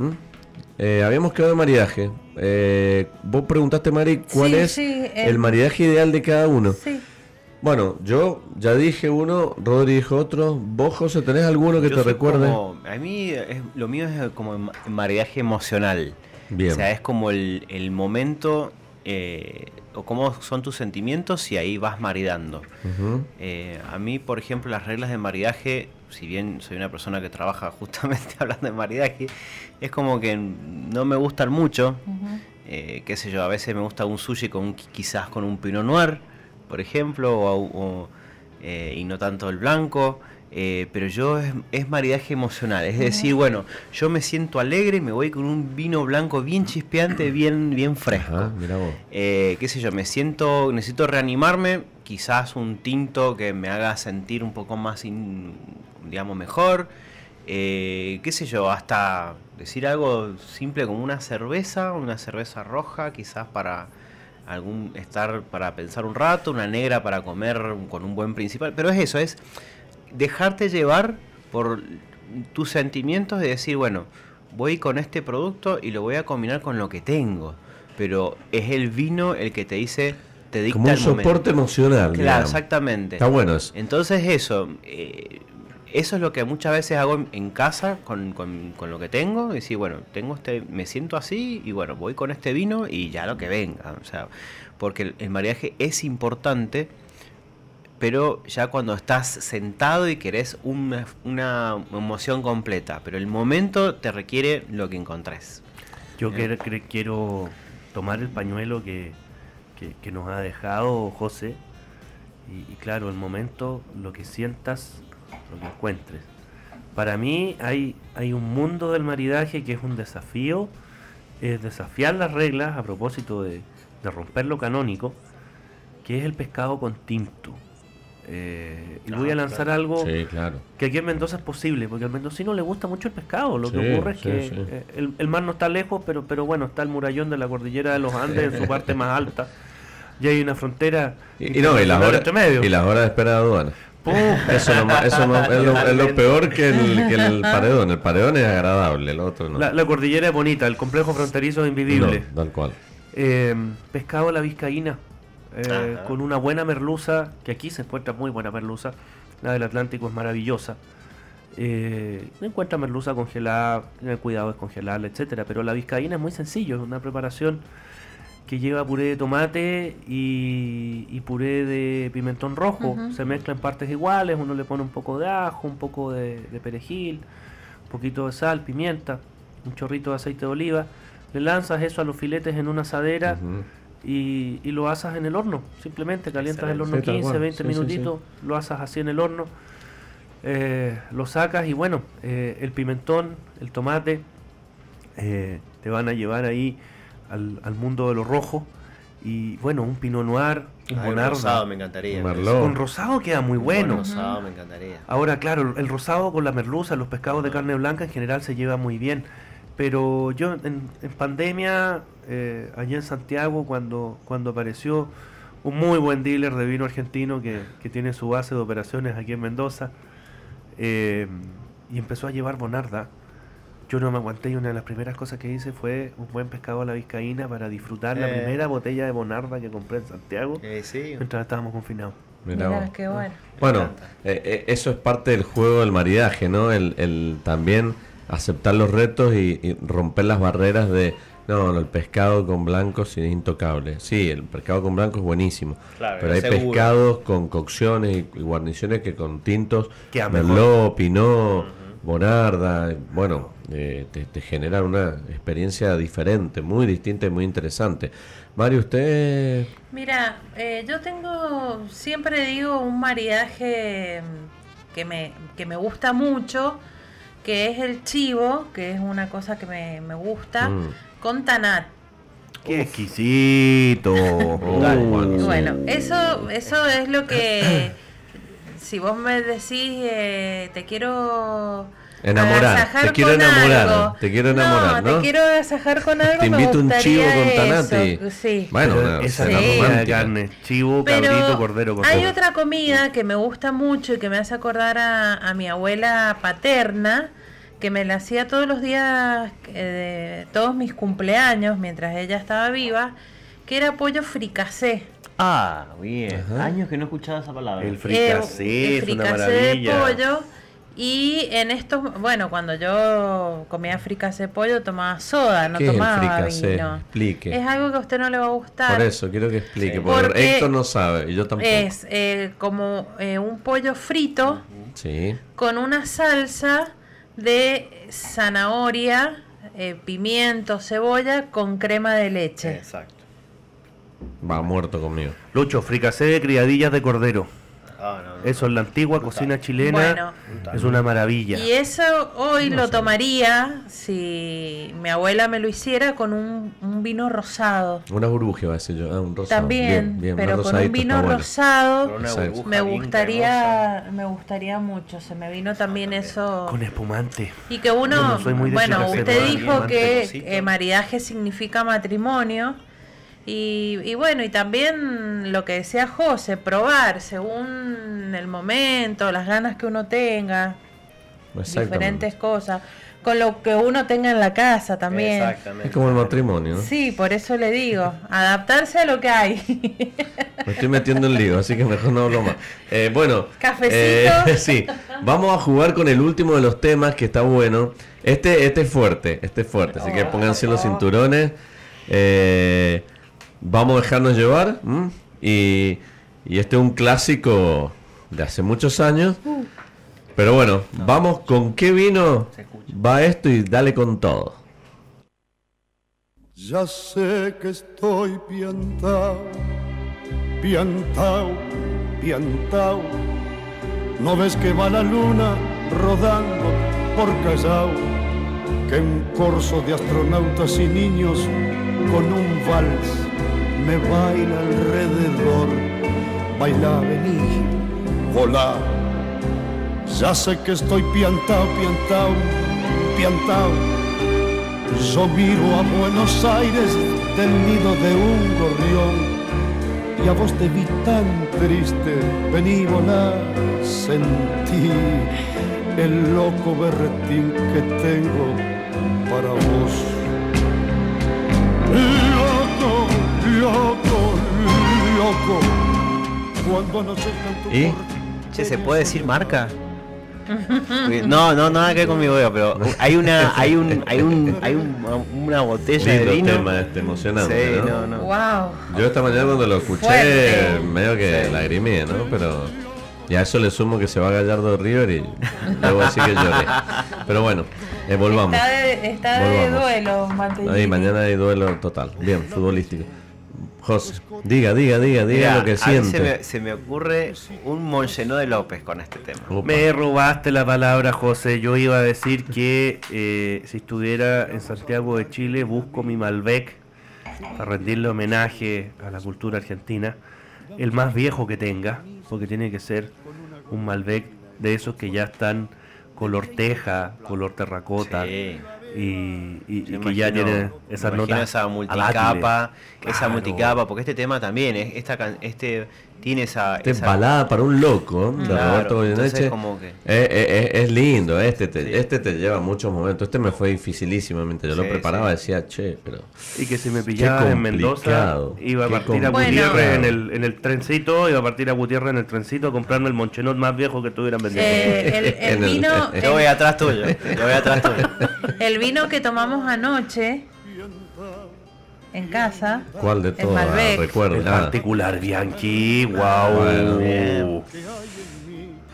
Eh, habíamos quedado en maridaje. Eh, vos preguntaste, Mari, cuál es el... maridaje ideal de cada uno. Sí. Bueno, yo ya dije uno, Rodri dijo otro. ¿Vos, José, tenés alguno que te recuerde? a mí lo mío es como maridaje emocional. Bien. O sea, es como el, momento eh, o cómo son tus sentimientos y ahí vas maridando. a mí, por ejemplo, las reglas de maridaje si bien soy una persona que trabaja <laughs> justamente hablando de maridaje, es como que no me gustan mucho. Eh, qué sé yo, a veces me gusta un sushi con quizás con un pinot noir, por ejemplo, o, eh, y no tanto el blanco. Eh, pero yo es, maridaje emocional, es decir, bueno, yo me siento alegre, me voy con un vino blanco bien chispeante, bien, bien fresco. qué sé yo, me siento, necesito reanimarme, quizás un tinto que me haga sentir un poco más digamos, mejor. Eh, qué sé yo, hasta decir algo simple como una cerveza, una cerveza roja, quizás para algún estar para pensar un rato, una negra para comer con un buen principal, pero es eso, es dejarte llevar por tus sentimientos de decir, bueno, voy con este producto y lo voy a combinar con lo que tengo, pero es el vino el que te dice te dicta como un soporte emocional. Claro, exactamente. Está bueno eso. Entonces eso, eh, eso es lo que muchas veces hago en, casa con, lo que tengo. Y decir, bueno, tengo este, me siento así y bueno, voy con este vino y ya lo que venga. O sea, porque el, mariaje es importante, pero ya cuando estás sentado y querés una, una emoción completa. Pero el momento te requiere lo que encontrés. Yo quiero, quiero tomar el pañuelo que, nos ha dejado José. y claro, el momento, lo que sientas lo que encuentres. Para mí hay, hay un mundo del maridaje que es un desafío, es desafiar las reglas a propósito de, romper lo canónico, que es el pescado con tinto. Eh, y voy a lanzar algo que aquí en Mendoza es posible, porque al mendocino le gusta mucho el pescado. Lo que ocurre es que eh, el, mar no está lejos, pero, pero bueno, está el murallón de la cordillera de los Andes en su parte más alta. Y hay una frontera. Y, no, y las horas de espera de aduana eso, es, lo, peor que el, que el, paredón. El paredón es agradable, el otro no. La, cordillera es bonita, el complejo fronterizo es invivible. tal cual. Eh, pescado a la vizcaína, eh, con una buena merluza, que aquí se encuentra muy buena merluza. La del Atlántico es maravillosa. Eh, encuentra merluza congelada, el cuidado de congelarla, etcétera. Pero la vizcaína es muy sencillo, es una preparación que lleva puré de tomate y, puré de pimentón rojo. Se mezcla en partes iguales, uno le pone un poco de ajo, un poco de, perejil, un poquito de sal, pimienta, un chorrito de aceite de oliva. Le lanzas eso a los filetes en una asadera y, lo asas en el horno. Simplemente calientas el horno 15, 20 minutitos, lo asas así en el horno, eh, lo sacas y bueno, eh, el pimentón, el tomate, eh, te van a llevar ahí al, al, mundo de lo rojo. Y bueno, un pinot noir, un ah, rosado me encantaría. Con rosado queda muy bueno. rosado me encantaría. Ahora, claro, el rosado con la merluza, los pescados de carne blanca en general se lleva muy bien. Pero yo en, pandemia, eh, allá en Santiago, cuando, cuando apareció un muy buen dealer de vino argentino que, tiene su base de operaciones aquí en Mendoza, eh, y empezó a llevar Bonarda, yo no me aguanté y una de las primeras cosas que hice fue un buen pescado a la vizcaína para disfrutar la eh. primera botella de Bonarda que compré en Santiago mientras estábamos confinados. Mira, qué bueno. Bueno, eso es parte del juego del maridaje, ¿no? El, el también aceptar los retos y, romper las barreras de no, el pescado con blancos es intocable. Sí, el pescado con blanco es buenísimo. pero hay pescados con cocciones y, guarniciones que con tintos, merlot, pinot, bonarda, bueno, eh, te, generan una experiencia diferente, muy distinta y muy interesante. Mario, usted... Mira, eh, yo tengo, siempre digo, un maridaje que me, que me gusta mucho que es el chivo, que es una cosa que me, gusta, mm. con tanat. ¡Qué exquisito! <laughs> bueno, eso, <laughs> eso es lo que, <coughs> si vos me decís, eh, te quiero Enamorar, te quiero enamorar, te quiero enamorar, ¿no? Te quiero agasajar con algo. Te invito un chivo con tanate. Sí. Bueno, esa sí. carne, chivo, cabrito, cordero. Con hay otra comida que me gusta mucho y que me hace acordar a, mi abuela paterna, que me la hacía todos los días, eh, todos mis cumpleaños, mientras ella estaba viva, que era pollo fricasé. Ah, bien. Años que no escuchaba esa palabra. El fricasé, el fricasé de pollo y en estos, bueno, cuando yo comía fricase pollo tomaba soda, no tomaba vino. Explique. Es algo que a usted no le va a gustar. Por eso quiero que explique, porque, Héctor no sabe y yo tampoco. Es eh, como eh, un pollo frito sí. con una salsa de zanahoria, eh, pimiento, cebolla con crema de leche. Exacto. Va muerto conmigo. Lucho, fricasé de criadillas de cordero. Ah, eso en la antigua cocina chilena es una maravilla. Y eso hoy lo tomaría si mi abuela me lo hiciera con un, vino rosado. Una burbuja, va a decir yo, ah, un rosado. También, pero con un vino rosado. Me gustaría me gustaría mucho. Se me vino también eso. Con espumante. Y que uno, bueno, usted dijo que eh, maridaje significa matrimonio. Y, bueno, y también lo que decía José, probar según el momento, las ganas que uno tenga, diferentes cosas, con lo que uno tenga en la casa también. Es como el matrimonio, ¿no? Sí, por eso le digo, adaptarse a lo que hay. <laughs> Me estoy metiendo en lío, así que mejor no hablo más. Eh, bueno, cafecito. Eh, <laughs> sí, vamos a jugar con el último de los temas que está bueno. Este, este es fuerte, este es fuerte, así que oh. pónganse los cinturones. Eh, vamos a dejarnos llevar. Y, este es un clásico de hace muchos años. Pero bueno, vamos con qué vino va esto y dale con todo. Ya sé que estoy piantao, piantao, piantao. No ves que va la luna rodando por Callao, que un corso de astronautas y niños con un vals me baila alrededor. Baila, vení, volá. Ya sé que estoy piantao, piantao, piantao. Yo miro a Buenos Aires del nido de un gorrión y a vos te vi tan triste, vení volá, sentí el loco berretín que tengo para vos loco, loco. Cuando no ¿Y? Che, ¿se puede decir marca? No, no, nada que ver con mi boda, pero hay una, hay un, hay un, hay un, una botella de vino. tema este, emocionante, sí, ¿no? No, Wow. Yo esta mañana cuando lo escuché, medio que lagrimé, ¿no? Pero ya eso le sumo que se va a Gallardo River y luego así que lloré. <laughs> Pero bueno, eh, volvamos. Está de, está de duelo, Ahí, mañana hay duelo total. Bien, futbolístico. José, diga, diga, diga, diga lo que siente. Se me, ocurre un Monsenó de López con este tema. Me robaste la palabra, José. Yo iba a decir que eh, si estuviera en Santiago de Chile, busco mi Malbec para rendirle homenaje a la cultura argentina, el más viejo que tenga, porque tiene que ser un Malbec de esos que ya están color teja, color terracota. Y, y, que ya tiene esa nota esa multicapa esa multicapa porque este tema también es esta este tiene esa, esa... balada para un loco de Roberto Goyeneche. es, lindo este te, este te lleva muchos momentos. Este me fue dificilísimo mientras yo lo preparaba decía che pero y que si me pillaba en Mendoza iba a partir a Gutiérrez en el, en el trencito iba a partir a Gutiérrez en el trencito a comprarme el monchenot más viejo que estuvieran vendiendo eh, el, <laughs> vino <laughs> yo voy atrás tuyo yo voy atrás tuyo. <laughs> El vino que tomamos anoche en casa. ¿Cuál de todos? Recuerdo. En particular, Bianchi. Wow.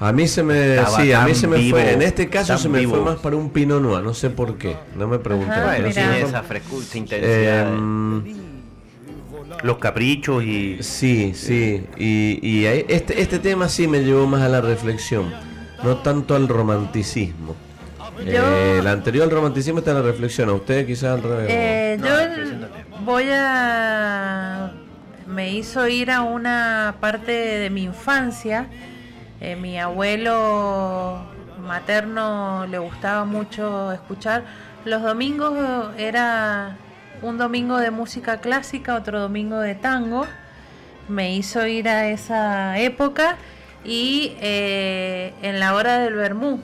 A mí se me, sí, a mí se me fue. En este caso se me fue más para un Pinot Noir, no sé por qué. No me pregunté. esa frescura, intensidad. Em, los caprichos y. Sí, sí. Y, y este, este tema sí me llevó más a la reflexión, no tanto al romanticismo. Eh, el anterior romanticismo está en la reflexión, a usted quizás al revés. Eh, yo voy a... Me hizo ir a una parte de mi infancia. Eh, mi abuelo materno le gustaba mucho escuchar. Los domingos era un domingo de música clásica, otro domingo de tango. Me hizo ir a esa época y en la hora del vermú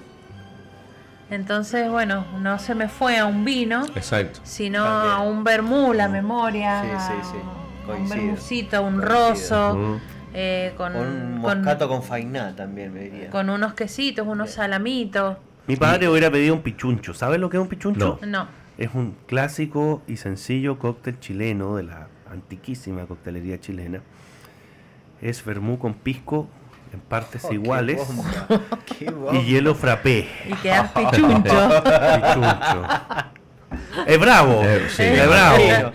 entonces, bueno, no se me fue a un vino, Exacto. sino a un vermú, la memoria, sí, sí, sí. un vermucito, un roso. Eh, con, un moscato con, fainá también, me diría. Con unos quesitos, unos salamitos. Mi padre hubiera pedido un pichuncho. ¿Sabes lo que es un pichuncho? No. no. Es un clásico y sencillo cóctel chileno de la antiquísima coctelería chilena. Es vermú con pisco, en partes oh, iguales. <laughs> y hielo frappé. Y quedas <laughs> pichuncho. pichuncho. Es bravo, eh, es bravo,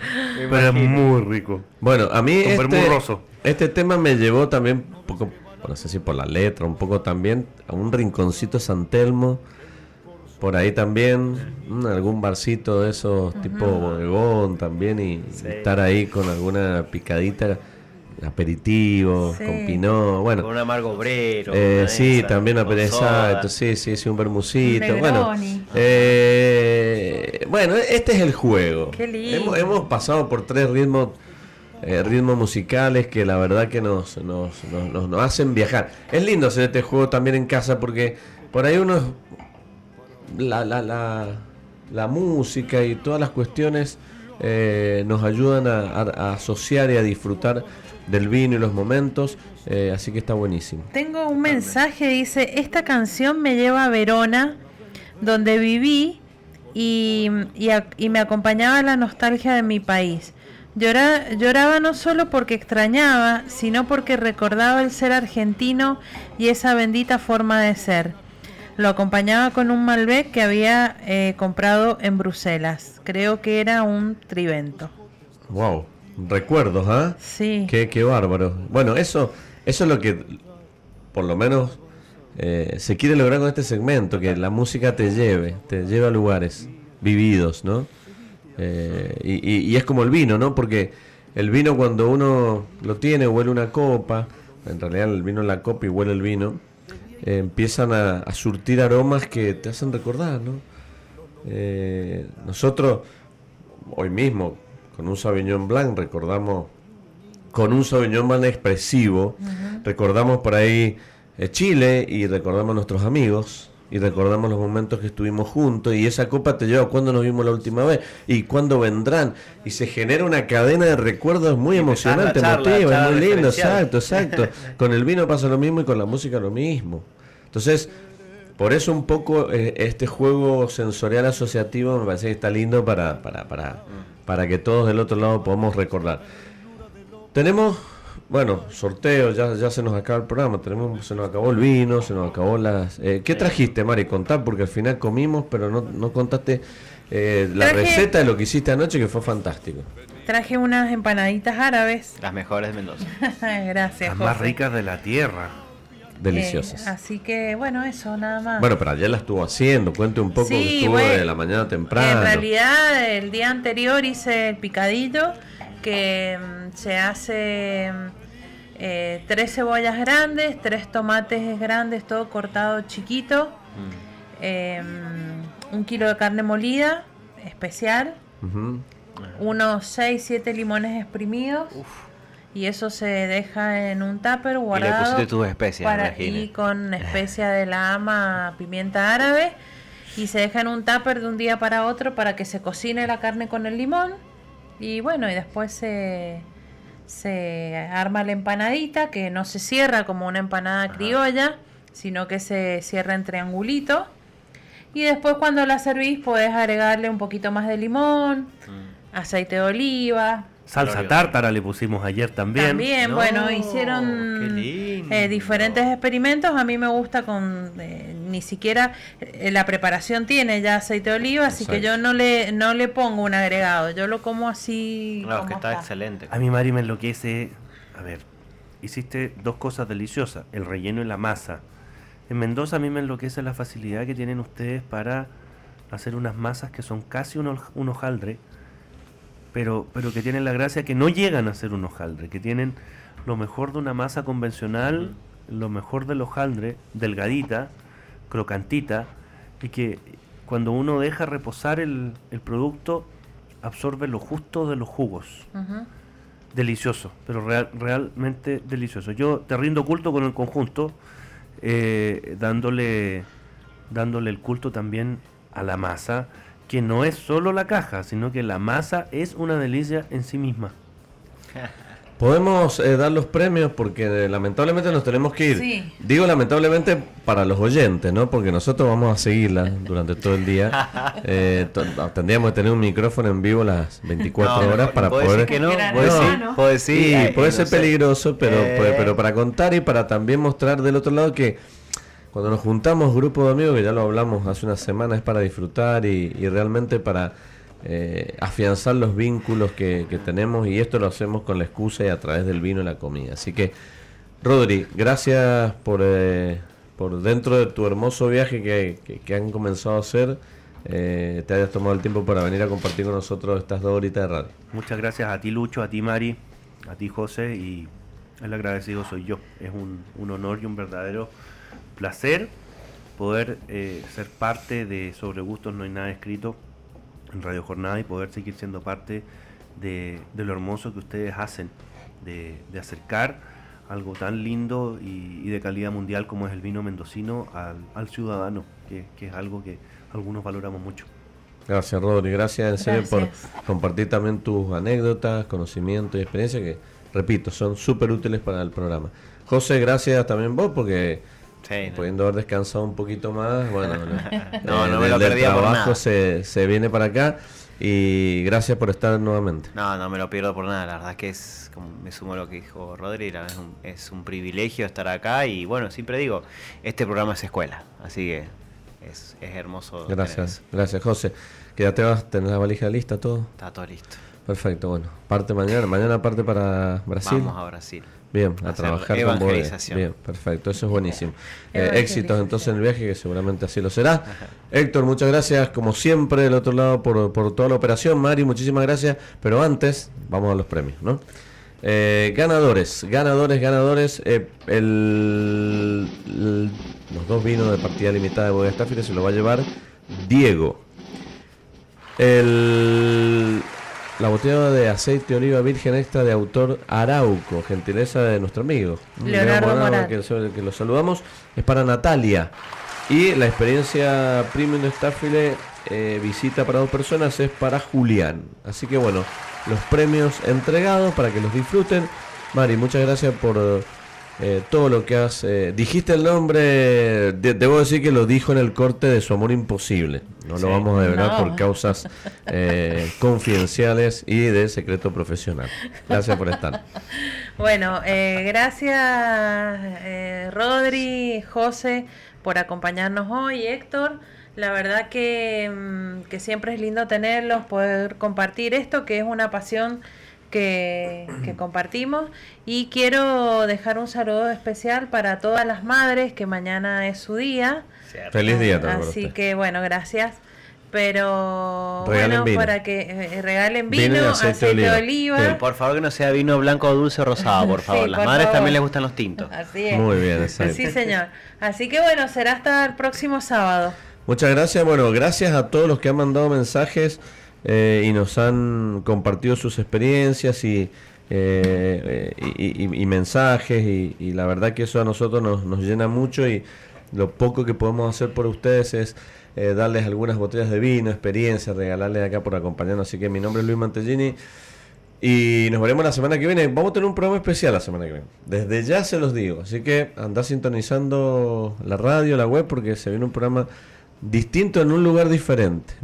pero es muy rico. Bueno, a mí este, este tema me llevó también un poco, no sé si por la letra, un poco también a un rinconcito San Telmo, por ahí también, algún barcito de esos tipo bodegón también y estar ahí con alguna picadita aperitivo, con pinot, bueno. Con un amargo obrero. Eh, sí, también exacto, sí, sí, sí, un bermucito. bueno, eh, bueno, este es el juego. Hemos, pasado por tres ritmos eh, ritmos musicales que la verdad que nos nos, nos, nos, hacen viajar. Es lindo hacer este juego también en casa porque por ahí uno la, la, la, la música y todas las cuestiones nos ayudan a asociar y a disfrutar del vino y los momentos, eh, así que está buenísimo. Tengo un mensaje, dice, esta canción me lleva a Verona, donde viví y, y, me acompañaba la nostalgia de mi país. lloraba no solo porque extrañaba, sino porque recordaba el ser argentino y esa bendita forma de ser. Lo acompañaba con un Malbec que había eh, comprado en Bruselas. Creo que era un Trivento. Wow. Recuerdos, ¿ah? Sí. Qué, qué bárbaro. Bueno, eso, eso es lo que, por lo menos, eh, se quiere lograr con este segmento, que la música te lleve, te lleve a lugares vividos, ¿no? Eh, y, es como el vino, ¿no? Porque el vino cuando uno lo tiene, huele una copa, en realidad el vino en la copa y huele el vino, eh, empiezan a, surtir aromas que te hacen recordar, ¿no? nosotros, hoy mismo, con un Sauvignon Blanc, recordamos, con un Sauvignon Blanc expresivo, recordamos por ahí eh, Chile y recordamos nuestros amigos y recordamos los momentos que estuvimos juntos y esa copa te lleva cuando nos vimos la última vez y cuándo vendrán y se genera una cadena de recuerdos muy emocionante, emotiva, muy lindo, exacto, exacto. <laughs> con el vino pasa lo mismo y con la música lo mismo. Entonces, por eso un poco eh, este juego sensorial asociativo me parece que está lindo para, para, para, para que todos del otro lado podamos recordar. Tenemos Bueno, sorteo, ya, ya se nos acaba el programa, tenemos, se nos acabó el vino, se nos acabó las... Eh, ¿Qué trajiste, Mari? Contá, porque al final comimos, pero no, no contaste eh, la receta de lo que hiciste anoche, que fue fantástico. Traje unas empanaditas árabes. Las mejores de Mendoza. <laughs> Gracias. Las más ricas de la tierra. Deliciosas. Eh, así que, bueno, eso, nada más. Bueno, pero ayer la estuvo haciendo. Cuente un poco estuvo de la mañana temprano. En realidad, el día anterior hice el picadillo, que mm, se hace eh, tres cebollas grandes, tres tomates grandes, todo cortado chiquito. Mm. Em, un kilo de carne molida especial, unos 6, 7 limones exprimidos. Y eso se deja en un tupper guardado. Y le pusiste tus especias, para, Y con <laughs> especia de la ama, pimienta árabe. Y se deja en un tupper de un día para otro para que se cocine la carne con el limón. Y bueno, y después se, se arma la empanadita, que no se cierra como una empanada criolla, sino que se cierra en triangulito. Y después cuando la servís podés agregarle un poquito más de limón, mm. aceite de oliva. Salsa tártara le pusimos ayer también. También, bueno, hicieron eh, diferentes experimentos. A mí me gusta con eh, ni siquiera eh, la preparación tiene ya aceite de oliva, así que yo no le no le pongo un agregado. Yo lo como así. Claro, que está, excelente. A mí Mari me enloquece. A ver, hiciste dos cosas deliciosas: el relleno y la masa en Mendoza a mí me enloquece la facilidad que tienen ustedes para hacer unas masas que son casi un, hojaldre, pero, pero que tienen la gracia que no llegan a ser un hojaldre, que tienen lo mejor de una masa convencional, lo mejor del hojaldre, delgadita, crocantita, y que cuando uno deja reposar el, producto, absorbe lo justo de los jugos. Delicioso, pero realmente delicioso. Yo te rindo culto con el conjunto eh, dándole, dándole el culto también a la masa, que no es solo la caja, sino que la masa es una delicia en sí misma. <laughs> Podemos eh, dar los premios porque eh, lamentablemente nos tenemos que ir. Digo lamentablemente para los oyentes, ¿no? Porque nosotros vamos a seguirla durante todo el día. <laughs> Eh, tendríamos que tener un micrófono en vivo las 24 horas para poder... Que no, puede, sí, puede ser peligroso, pero, pero para contar y para también mostrar del otro lado que cuando nos juntamos grupo de amigos, que ya lo hablamos hace una semana, es para disfrutar y realmente para eh, afianzar los vínculos que, tenemos y esto lo hacemos con la excusa y a través del vino y la comida. Así que, Rodri, gracias por, eh, por dentro de tu hermoso viaje que, han comenzado a hacer, eh, te hayas tomado el tiempo para venir a compartir con nosotros estas dos horitas de radio. Muchas gracias a ti, Lucho, a ti, Mari, a ti, José, y el agradecido soy yo. Es un, un honor y un verdadero placer poder ser parte de Sobre Gustos No hay nada escrito en Radio Jornada y poder seguir siendo parte de, lo hermoso que ustedes hacen, de, acercar algo tan lindo y, de calidad mundial como es el vino mendocino al, ciudadano, que, es algo que algunos valoramos mucho. Gracias, Rodri. Gracias en serio por compartir también tus anécdotas, conocimientos y experiencias que, repito, son súper útiles para el programa. José, gracias también vos porque pudiendo haber descansado un poquito más, bueno, no, <laughs> no, me lo perdí trabajo Se, se viene para acá y gracias por estar nuevamente. No, no me lo pierdo por nada, la verdad que es, como me sumo a lo que dijo Rodri, es un, es un privilegio estar acá y bueno, siempre digo, este programa es escuela, así que es, es hermoso. Gracias, gracias José. Quédate, vas, ¿tenés la valija lista, todo? Está todo listo. Perfecto, bueno, parte mañana, mañana parte para Brasil. Vamos a Brasil. Bien, a, trabajar con Bien, perfecto, eso es buenísimo. Eh, éxitos entonces en el viaje, que seguramente así lo será. <laughs> Héctor, muchas gracias, como siempre, del otro lado, por, toda la operación. Mari, muchísimas gracias. Pero antes, vamos a los premios, ¿no? Eh, ganadores, ganadores, ganadores. Eh, el, los dos vinos de partida limitada de Bodega Staffile se lo va a llevar Diego. El la botella de aceite de oliva virgen extra de autor Arauco, gentileza de nuestro amigo. Leonardo Que, lo saludamos, es para Natalia. Y la experiencia premium de Starfile eh, visita para dos personas es para Julián. Así que bueno, los premios entregados para que los disfruten. Mari, muchas gracias por, eh, todo lo que has... Eh, dijiste el nombre, debo decir que lo dijo en el corte de su amor imposible. No lo vamos a develar por causas eh, <laughs> confidenciales y de secreto profesional. Gracias por estar. Bueno, gracias Rodri, José, por acompañarnos hoy, Héctor. La verdad que, mm, que siempre es lindo tenerlos, poder compartir esto, que es una pasión que, compartimos. Y quiero dejar un saludo especial para todas las madres, que mañana es su día. Feliz día también. Así que bueno, gracias. Pero bueno, para que eh, regalen vino, aceite, de oliva. por favor que no sea vino blanco, dulce o rosado, por <laughs> favor. Las madres también les gustan los tintos. Así es. Muy bien, Sí, señor. Así que bueno, será hasta el próximo sábado. Muchas gracias. Bueno, gracias a todos los que han mandado mensajes. Eh, y nos han compartido sus experiencias y, eh, y, mensajes y, la verdad que eso a nosotros nos, llena mucho y lo poco que podemos hacer por ustedes es eh, darles algunas botellas de vino, experiencia, regalarles acá por acompañarnos. Así que mi nombre es Luis Mantellini y nos veremos la semana que viene. Vamos a tener un programa especial la semana que viene. Desde ya se los digo. Así que anda sintonizando la radio, la web, porque se viene un programa distinto en un lugar diferente.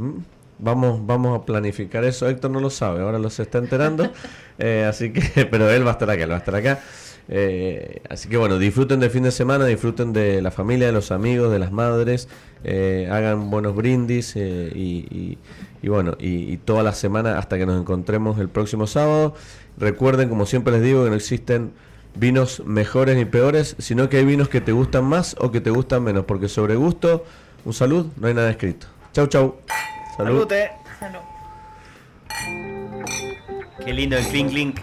Vamos, vamos a planificar eso. Héctor no lo sabe, ahora lo se está enterando. <laughs> Eh, así que, <laughs> pero él va a estar acá, él va a estar acá. Eh, así que bueno, disfruten del fin de semana, disfruten de la familia, de los amigos, de las madres, eh, hagan buenos brindis y, bueno, y, toda la semana hasta que nos encontremos el próximo sábado. Recuerden, como siempre les digo, que no existen vinos mejores ni peores, sino que hay vinos que te gustan más o que te gustan menos, porque sobre gusto, un salud, no hay nada escrito. Chau, chau. Salud. Qué lindo el clink clink.